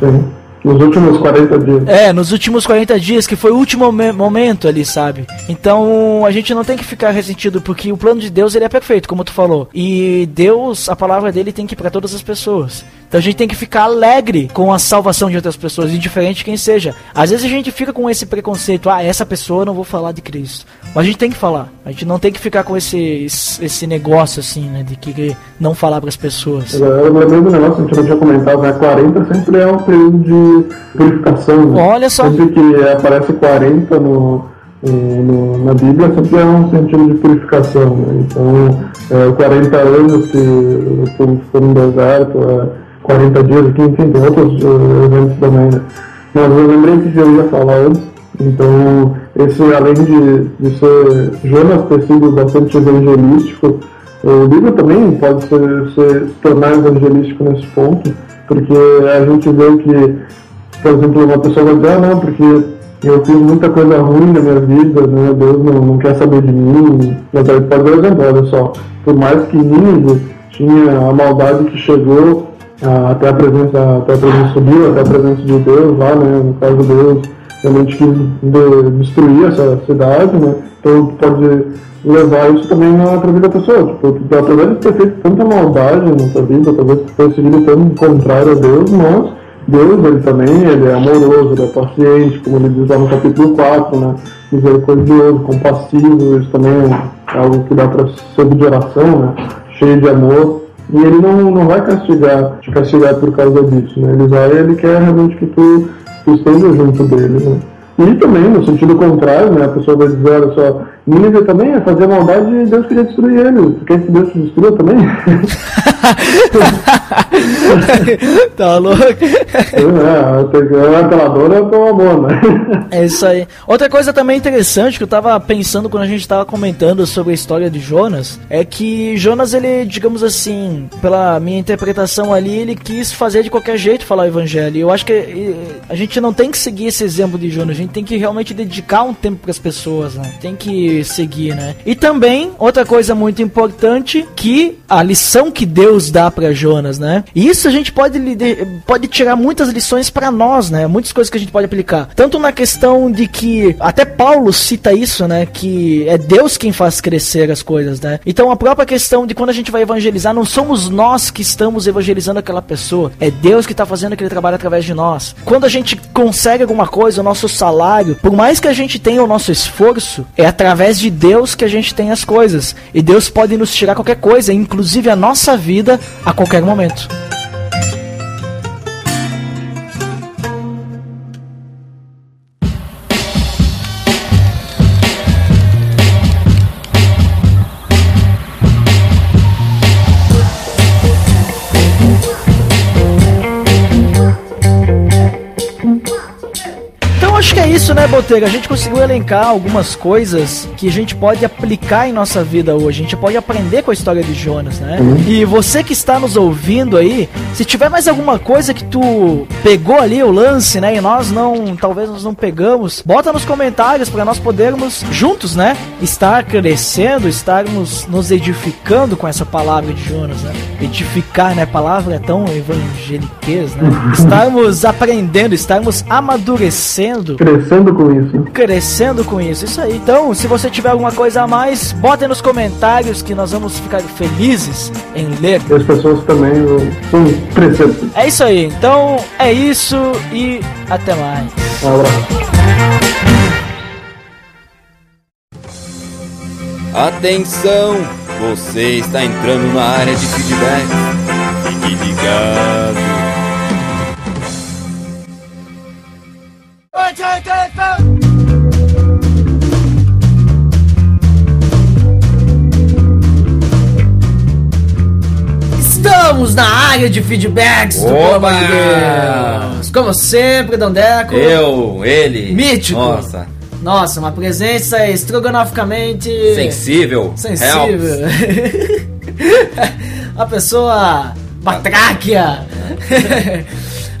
Nos últimos 40 dias. É, nos últimos 40 dias, que foi o último momen- momento ali, sabe? Então, a gente não tem que ficar ressentido, porque o plano de Deus, ele é perfeito, como tu falou. E Deus, a palavra dele tem que ir pra todas as pessoas. Então a gente tem que ficar alegre com a salvação de outras pessoas, indiferente de quem seja. Às vezes a gente fica com esse preconceito, ah, essa pessoa eu não vou falar de Cristo. Mas a gente tem que falar. A gente não tem que ficar com esse, esse negócio assim, né, de que não falar pras pessoas. Eu lembrei do negócio que a gente não tinha comentado, né? 40 sempre é um período de purificação. Olha só. Sempre que aparece 40 no, no- na Bíblia, sempre é um sentido de purificação. Né? Então, é, 40 anos que o povo ficou no deserto, é, 40 dias aqui, enfim, tem outros eh, eventos também. Né? Mas eu lembrei que eu ia falar antes. Então, esse, além de, de ser Jonas ter sido bastante evangelístico, o livro também pode ser, ser- se tornar evangelístico nesse ponto, porque a gente vê que, por exemplo, uma pessoa vai dizer, ah, não, porque eu fiz muita coisa ruim na minha vida, né? Deus não, não quer saber de mim. Mas aí pode dar exemplo, olha só, por mais que Nínive tinha a maldade que chegou ah, até a presença, até a presença subiu, até a presença de Deus lá, né? No caso Deus realmente quis de- destruir essa cidade, né? Então pode levar isso também na pra vida da pessoa. Tipo, apesar de ter feito tanta maldade na tua vida, talvez tenha seguido tão contrário a Deus, mas Deus, ele também, ele é amoroso, ele é paciente, como ele diz lá no capítulo 4, né? Misericordioso, compassivo, isso também é algo que dá para ser de oração, né? Cheio de amor. E ele não, não vai castigar, te castigar por causa disso, né? Ele vai, ele quer realmente que tu, tu esteja junto dele, né? E também, no sentido contrário, né? A pessoa vai dizer, olha só, Nínive também é fazer maldade e Deus queria destruir ele. Tu quer que Deus te destrua também? [LAUGHS] tá louco? é, é apeladora pelo amor, né? É isso aí. Outra coisa também interessante que eu tava pensando quando a gente tava comentando sobre a história de Jonas é que Jonas, ele, digamos assim, pela minha interpretação ali, ele quis fazer de qualquer jeito falar o evangelho. Eu acho que a gente não tem que seguir esse exemplo de Jonas, a gente tem que realmente dedicar um tempo pras pessoas, né? Tem que seguir, né? E também, outra coisa muito importante, que a lição que Deus dá pra Jonas, né? Isso a gente pode, pode tirar muitas lições pra nós, né? Muitas coisas que a gente pode aplicar. Tanto na questão de que, até Paulo cita isso, né? Que é Deus quem faz crescer as coisas, né? Então a própria questão de quando a gente vai evangelizar, não somos nós que estamos evangelizando aquela pessoa, é Deus que tá fazendo aquele trabalho através de nós. Quando a gente consegue alguma coisa, o nosso salário, por mais que a gente tenha o nosso esforço, é através de Deus que a gente tem as coisas. E Deus pode nos tirar qualquer coisa, inclusive a nossa vida, a qualquer momento. Isso, né, Botega? A gente conseguiu elencar algumas coisas que a gente pode aplicar em nossa vida hoje. A gente pode aprender com a história de Jonas, né? E você que está nos ouvindo aí, se tiver mais alguma coisa que tu pegou ali o lance, né, e nós não, talvez nós não pegamos, bota nos comentários para nós podermos juntos, né, estar crescendo, estarmos nos edificando com essa palavra de Jonas, né? Edificar, né? A palavra é tão evangeliquez, né? [LAUGHS] Estarmos aprendendo, estarmos amadurecendo Crescendo com isso. crescendo com isso. Isso aí. Então, se você tiver alguma coisa a mais, bota aí nos comentários que nós vamos ficar felizes em ler. E as pessoas também vão crescer. É isso aí. Então, é isso e até mais. Um abraço. Atenção! Você está entrando na área de feedback. Fique ligado. Estamos na área de feedbacks do de Deus. Como sempre, Dondeco. Eu, ele. Mítico. Nossa, Nossa, uma presença estrogonoficamente sensível. Sensível. uma [LAUGHS] pessoa batráquia.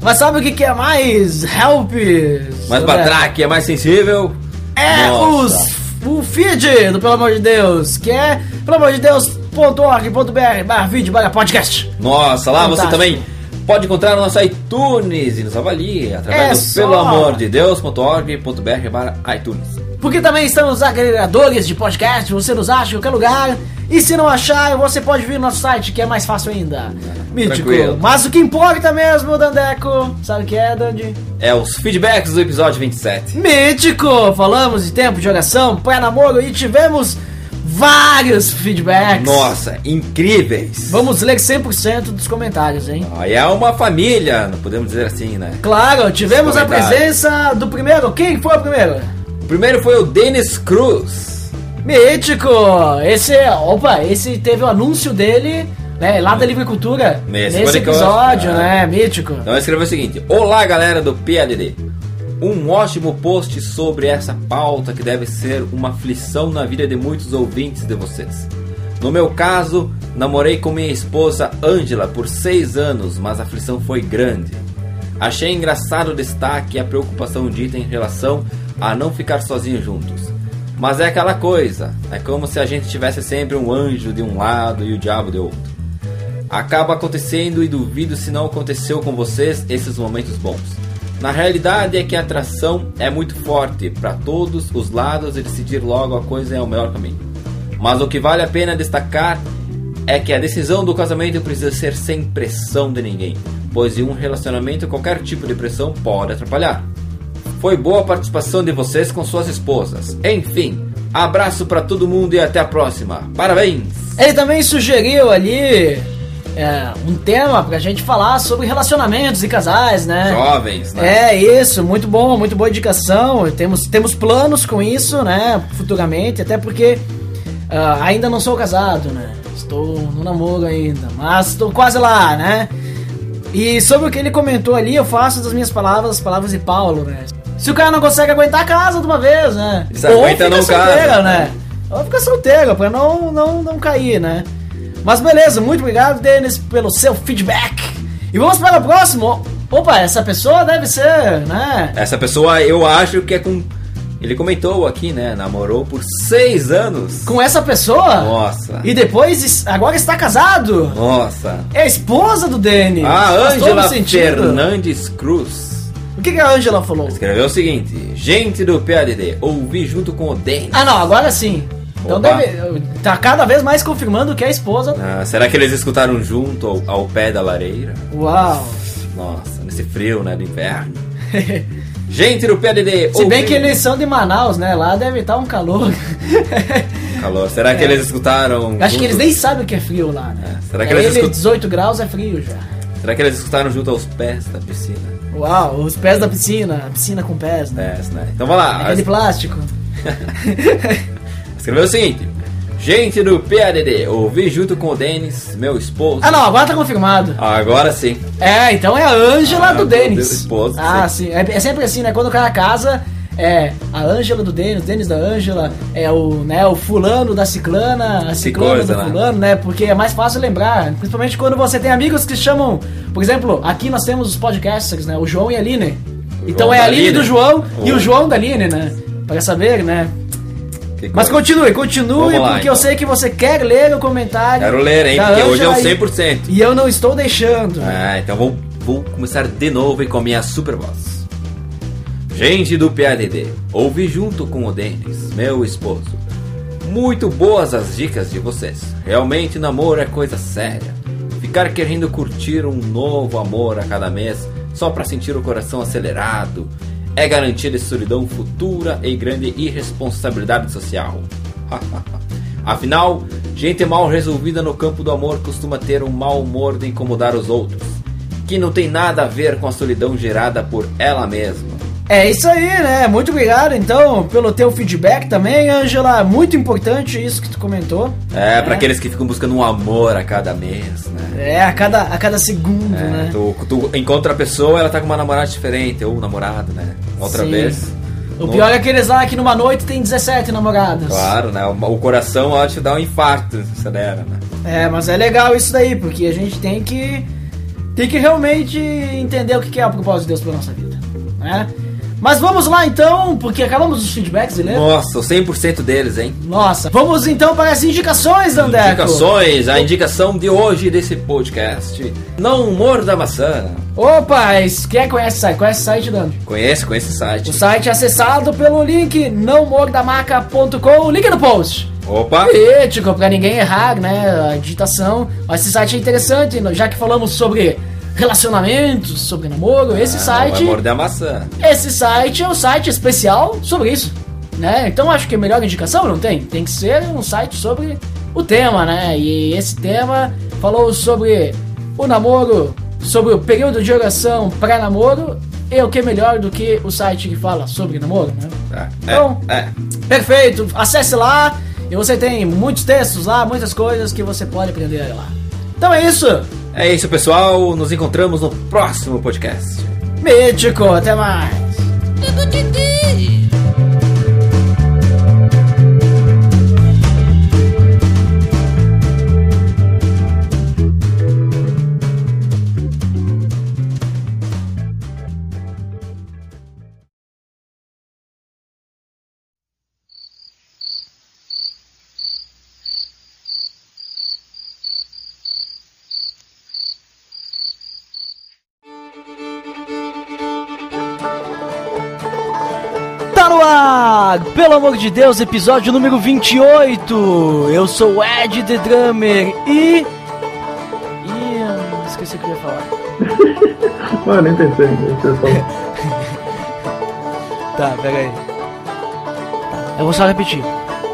Mas sabe o que, que é mais help? Dondeco? Batraque é mais sensível. É Nossa. os, o feed do Pelo Amor de Deus, que é, pelo amor de Deus, .org.br barra vídeo barra podcast. Nossa, lá você Fantástico. também Pode encontrar no nosso iTunes e nos avalie através É do só. peloamordedeus.org.br barra iTunes. Porque também estamos nos agregadores de podcast, você nos acha em qualquer lugar. E se não achar, você pode vir no nosso site, que é mais fácil ainda. Mítico. tranquilo. Mas o que importa mesmo, Dandeco, sabe o que é, Dandy? É os feedbacks do episódio 27. Mítico! Falamos de tempo de oração, pré-namoro e tivemos vários feedbacks. Nossa, incríveis! Vamos ler 100% dos comentários, hein? Aí é uma família, não podemos dizer assim, né? Claro, tivemos a presença do primeiro. Quem foi o primeiro? O primeiro foi o Denis Cruz. Mítico! Esse, opa, esse teve o anúncio dele, né, lá da Livre Cultura, Nesse nesse episódio, é. né, Mítico. Então escreveu o seguinte: Olá galera do PLD. Um ótimo post sobre essa pauta que deve ser uma aflição na vida de muitos ouvintes de vocês. No meu caso, namorei com minha esposa Ângela por seis anos, mas a aflição foi grande. Achei engraçado o destaque e a preocupação dita em relação a não ficar sozinhos juntos. Mas é aquela coisa, é como se a gente tivesse sempre um anjo de um lado e o diabo de outro. Acaba acontecendo e duvido se não aconteceu com vocês esses momentos bons. Na realidade é que a atração é muito forte para todos os lados e decidir logo a coisa é o melhor caminho. Mas o que vale a pena destacar é que a decisão do casamento precisa ser sem pressão de ninguém, pois em um relacionamento qualquer tipo de pressão pode atrapalhar. Foi boa a participação de vocês com suas esposas. Enfim, abraço para todo mundo e até a próxima. Parabéns! Ele também sugeriu ali é, um tema pra gente falar sobre relacionamentos e casais, né? Jovens, né? É isso, muito bom, muito boa indicação. Temos, temos planos com isso, né? Futuramente, até porque ah, ainda não sou casado, né? Estou no namoro ainda, mas estou quase lá, né? E sobre o que ele comentou ali, eu faço das minhas palavras as palavras de Paulo, né? Se o cara não consegue aguentar a casa de uma vez, né? Desaguenta, não solteiro, casa. né? Ou fica solteiro, pra não, não, não cair, né? Mas beleza, muito obrigado, Denis, pelo seu feedback. E vamos para o próximo. Opa, essa pessoa deve ser, né? Essa pessoa eu acho que é com. Ele comentou aqui, né? Namorou por seis anos. Com essa pessoa? Nossa. E depois, agora está casado. Nossa. É a esposa do Denis. A Ângela. Fernandes Cruz O que, que a Ângela falou? escreveu o seguinte: Gente do PLD, ouvi junto com o Denis. Ah, não, agora sim. Então Opa. deve. Tá cada vez mais confirmando que é a esposa. Ah, será que eles escutaram junto ao, ao pé da lareira? Uau. Nossa, nesse frio, né? Do inverno. [LAUGHS] Gente do PLD, Se bem que eles são de Manaus, né? Lá deve estar um calor. Calor. Será que eles escutaram. Acho que eles nem sabem o que é frio lá, né? É, será que Pra eles ele, escut- 18 graus é frio já. Será que eles escutaram junto aos pés da piscina? Uau, os pés da piscina, a piscina com pés, né? É, né? Então vamos lá. É de plástico. [LAUGHS] Escreveu o seguinte: Gente do PADD, ouvi junto com o Denis, meu esposo. Ah, não, agora tá confirmado. Agora sim. É, então é a Ângela Ah, do Denis. esposo, ah, sim. É, é sempre assim, né? Quando o cara casa, é a Ângela do Denis, Denis da Ângela, é o, né, o fulano da ciclana, a ciclana coisa, do né? fulano, né? Porque é mais fácil lembrar. Principalmente quando você tem amigos que chamam. Por exemplo, aqui nós temos os podcasters, né? O João e a Aline. Então João é a Aline Aline. do João e o João da Aline, né? Para saber, né? Que Mas coisa. continue, continue, lá, porque eu então. sei que você quer ler o comentário. Quero ler, hein? Porque hoje é o Ângela e- 100%. E eu não estou deixando. Ah, então vou, vou começar de novo e com a minha super voz. Gente do PADD, ouvi junto com o Denis, meu esposo. Muito boas as dicas de vocês. Realmente namoro é coisa séria. Ficar querendo curtir um novo amor a cada mês só pra sentir o coração acelerado é garantia de solidão futura e grande irresponsabilidade social. [LAUGHS] Afinal, gente mal resolvida no campo do amor costuma ter um mau humor de incomodar os outros, que não tem nada a ver com a solidão gerada por ela mesma. É isso aí, né? Muito obrigado, então, pelo teu feedback também, Ângela. Muito importante isso que tu comentou. É, pra aqueles que ficam buscando um amor a cada mês, né? É, a cada, a cada segundo, É, né? tu, tu encontra a pessoa, ela tá com uma namorada diferente, ou um namorado, né? Outra Sim. vez. O pior é aqueles lá que numa noite tem 17 namoradas. Claro, né? O, o coração ó, te dá um infarto, acelera, né? É, mas é legal isso daí, porque a gente tem que tem que realmente entender o que é o propósito de Deus pra nossa vida, né? Mas vamos lá então, porque acabamos os feedbacks, né? Nossa, o 100% deles, hein? Nossa, vamos então para as indicações, Dandeco. Indicações, a indicação de hoje desse podcast. Não morda maçã. Opa, quem que conhece o site? Conhece o site, Dando? Conhece, conhece esse site. O site é acessado pelo link nãomordamaca.com, link no post. Opa! Político, pra ninguém errar, né, a digitação. Mas esse site é interessante, já que falamos sobre relacionamentos, sobre namoro, esse Não site... vai morder a maçã. Esse site é um site especial sobre isso, né? Então acho que a melhor indicação não tem, tem que ser um site sobre o tema, né? E esse tema falou sobre o namoro, sobre o período de oração para namoro, e o que é melhor do que o site que fala sobre namoro, né? É, Então- é, é. Perfeito, acesse lá e você tem muitos textos lá, muitas coisas que você pode aprender lá. Então é isso, É isso, pessoal. Nos encontramos no próximo podcast. mítico, até mais. Pelo amor de Deus, episódio número 28! Eu sou o Ed The Drummer e. Ih, eu esqueci o que eu ia falar. [LAUGHS] Ah, nem pensei só- [LAUGHS] Tá, pera aí. Eu vou só repetir.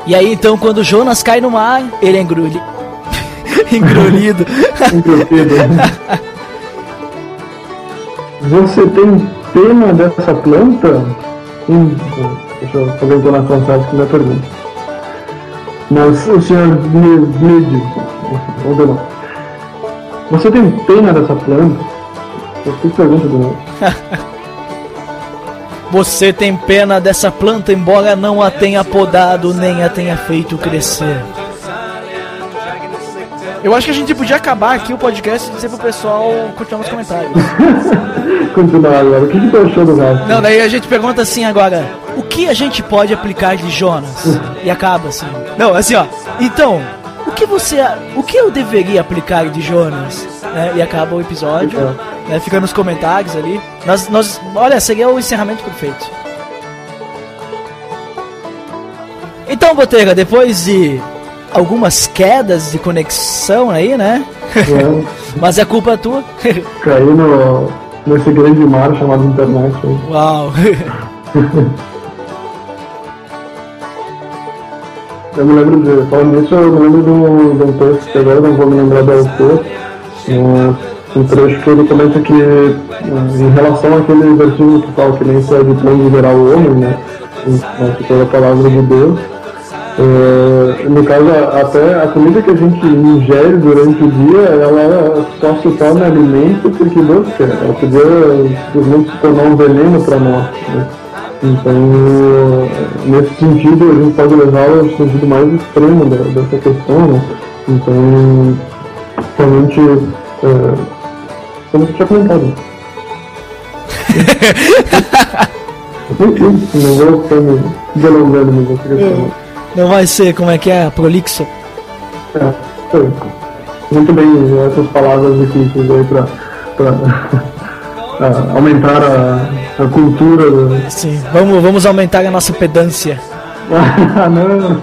E aí então, quando o Jonas cai no mar, ele é engrulhi... [LAUGHS] engrulhido. Entretecido. Você tem pena dessa planta? Hum, deixa eu fazer a entonação certa que não é pergunta. Mas o senhor Blade, ou não. Você tem pena dessa planta? Eu fiz pergunta do novo. [LAUGHS] Você tem pena dessa planta, embora não a tenha podado nem a tenha feito crescer. Eu acho que a gente podia acabar aqui o podcast e dizer pro pessoal continuar nos comentários. [LAUGHS] Continuar agora. O que, que tu achou do resto? Não, daí a gente pergunta assim agora: o que a gente pode aplicar de Jonas? E acaba assim. Não, assim ó. Então, o que você, o que eu deveria aplicar de Jonas? Né, E acaba o episódio, né, fica nos comentários ali. Nós, nós, olha, seria o encerramento perfeito. Então, Botega, depois de algumas quedas de conexão aí, né? É, [LAUGHS] Mas é culpa tua. [LAUGHS] cair no, nesse grande mar chamado internet. Uau. [LAUGHS] Eu me lembro de, falando nisso, eu me lembro de um, texto que agora não vou me lembrar do autor, um, um trecho que ele comenta que, um, em relação àquele versículo que fala que nem se é liberar o homem, né, que toda a palavra de Deus, é, no caso, até a comida que a gente ingere durante o dia, ela só se torna alimento porque Deus quer. Ela podia simplesmente se tornar um veneno para nós. Né? Então, nesse sentido, a gente pode levá-la ao sentido mais extremo da- dessa questão, né? Então, realmente, é, como você tinha comentado. [LAUGHS] Enfim, não vou ficar me delongando mais essa questão. Não vai ser, como é que é? Prolixo. É, foi. Muito bem essas palavras difíceis aí ah, aumentar a, a cultura do... Sim, vamos, vamos aumentar a nossa pedância. [LAUGHS] Ah, não,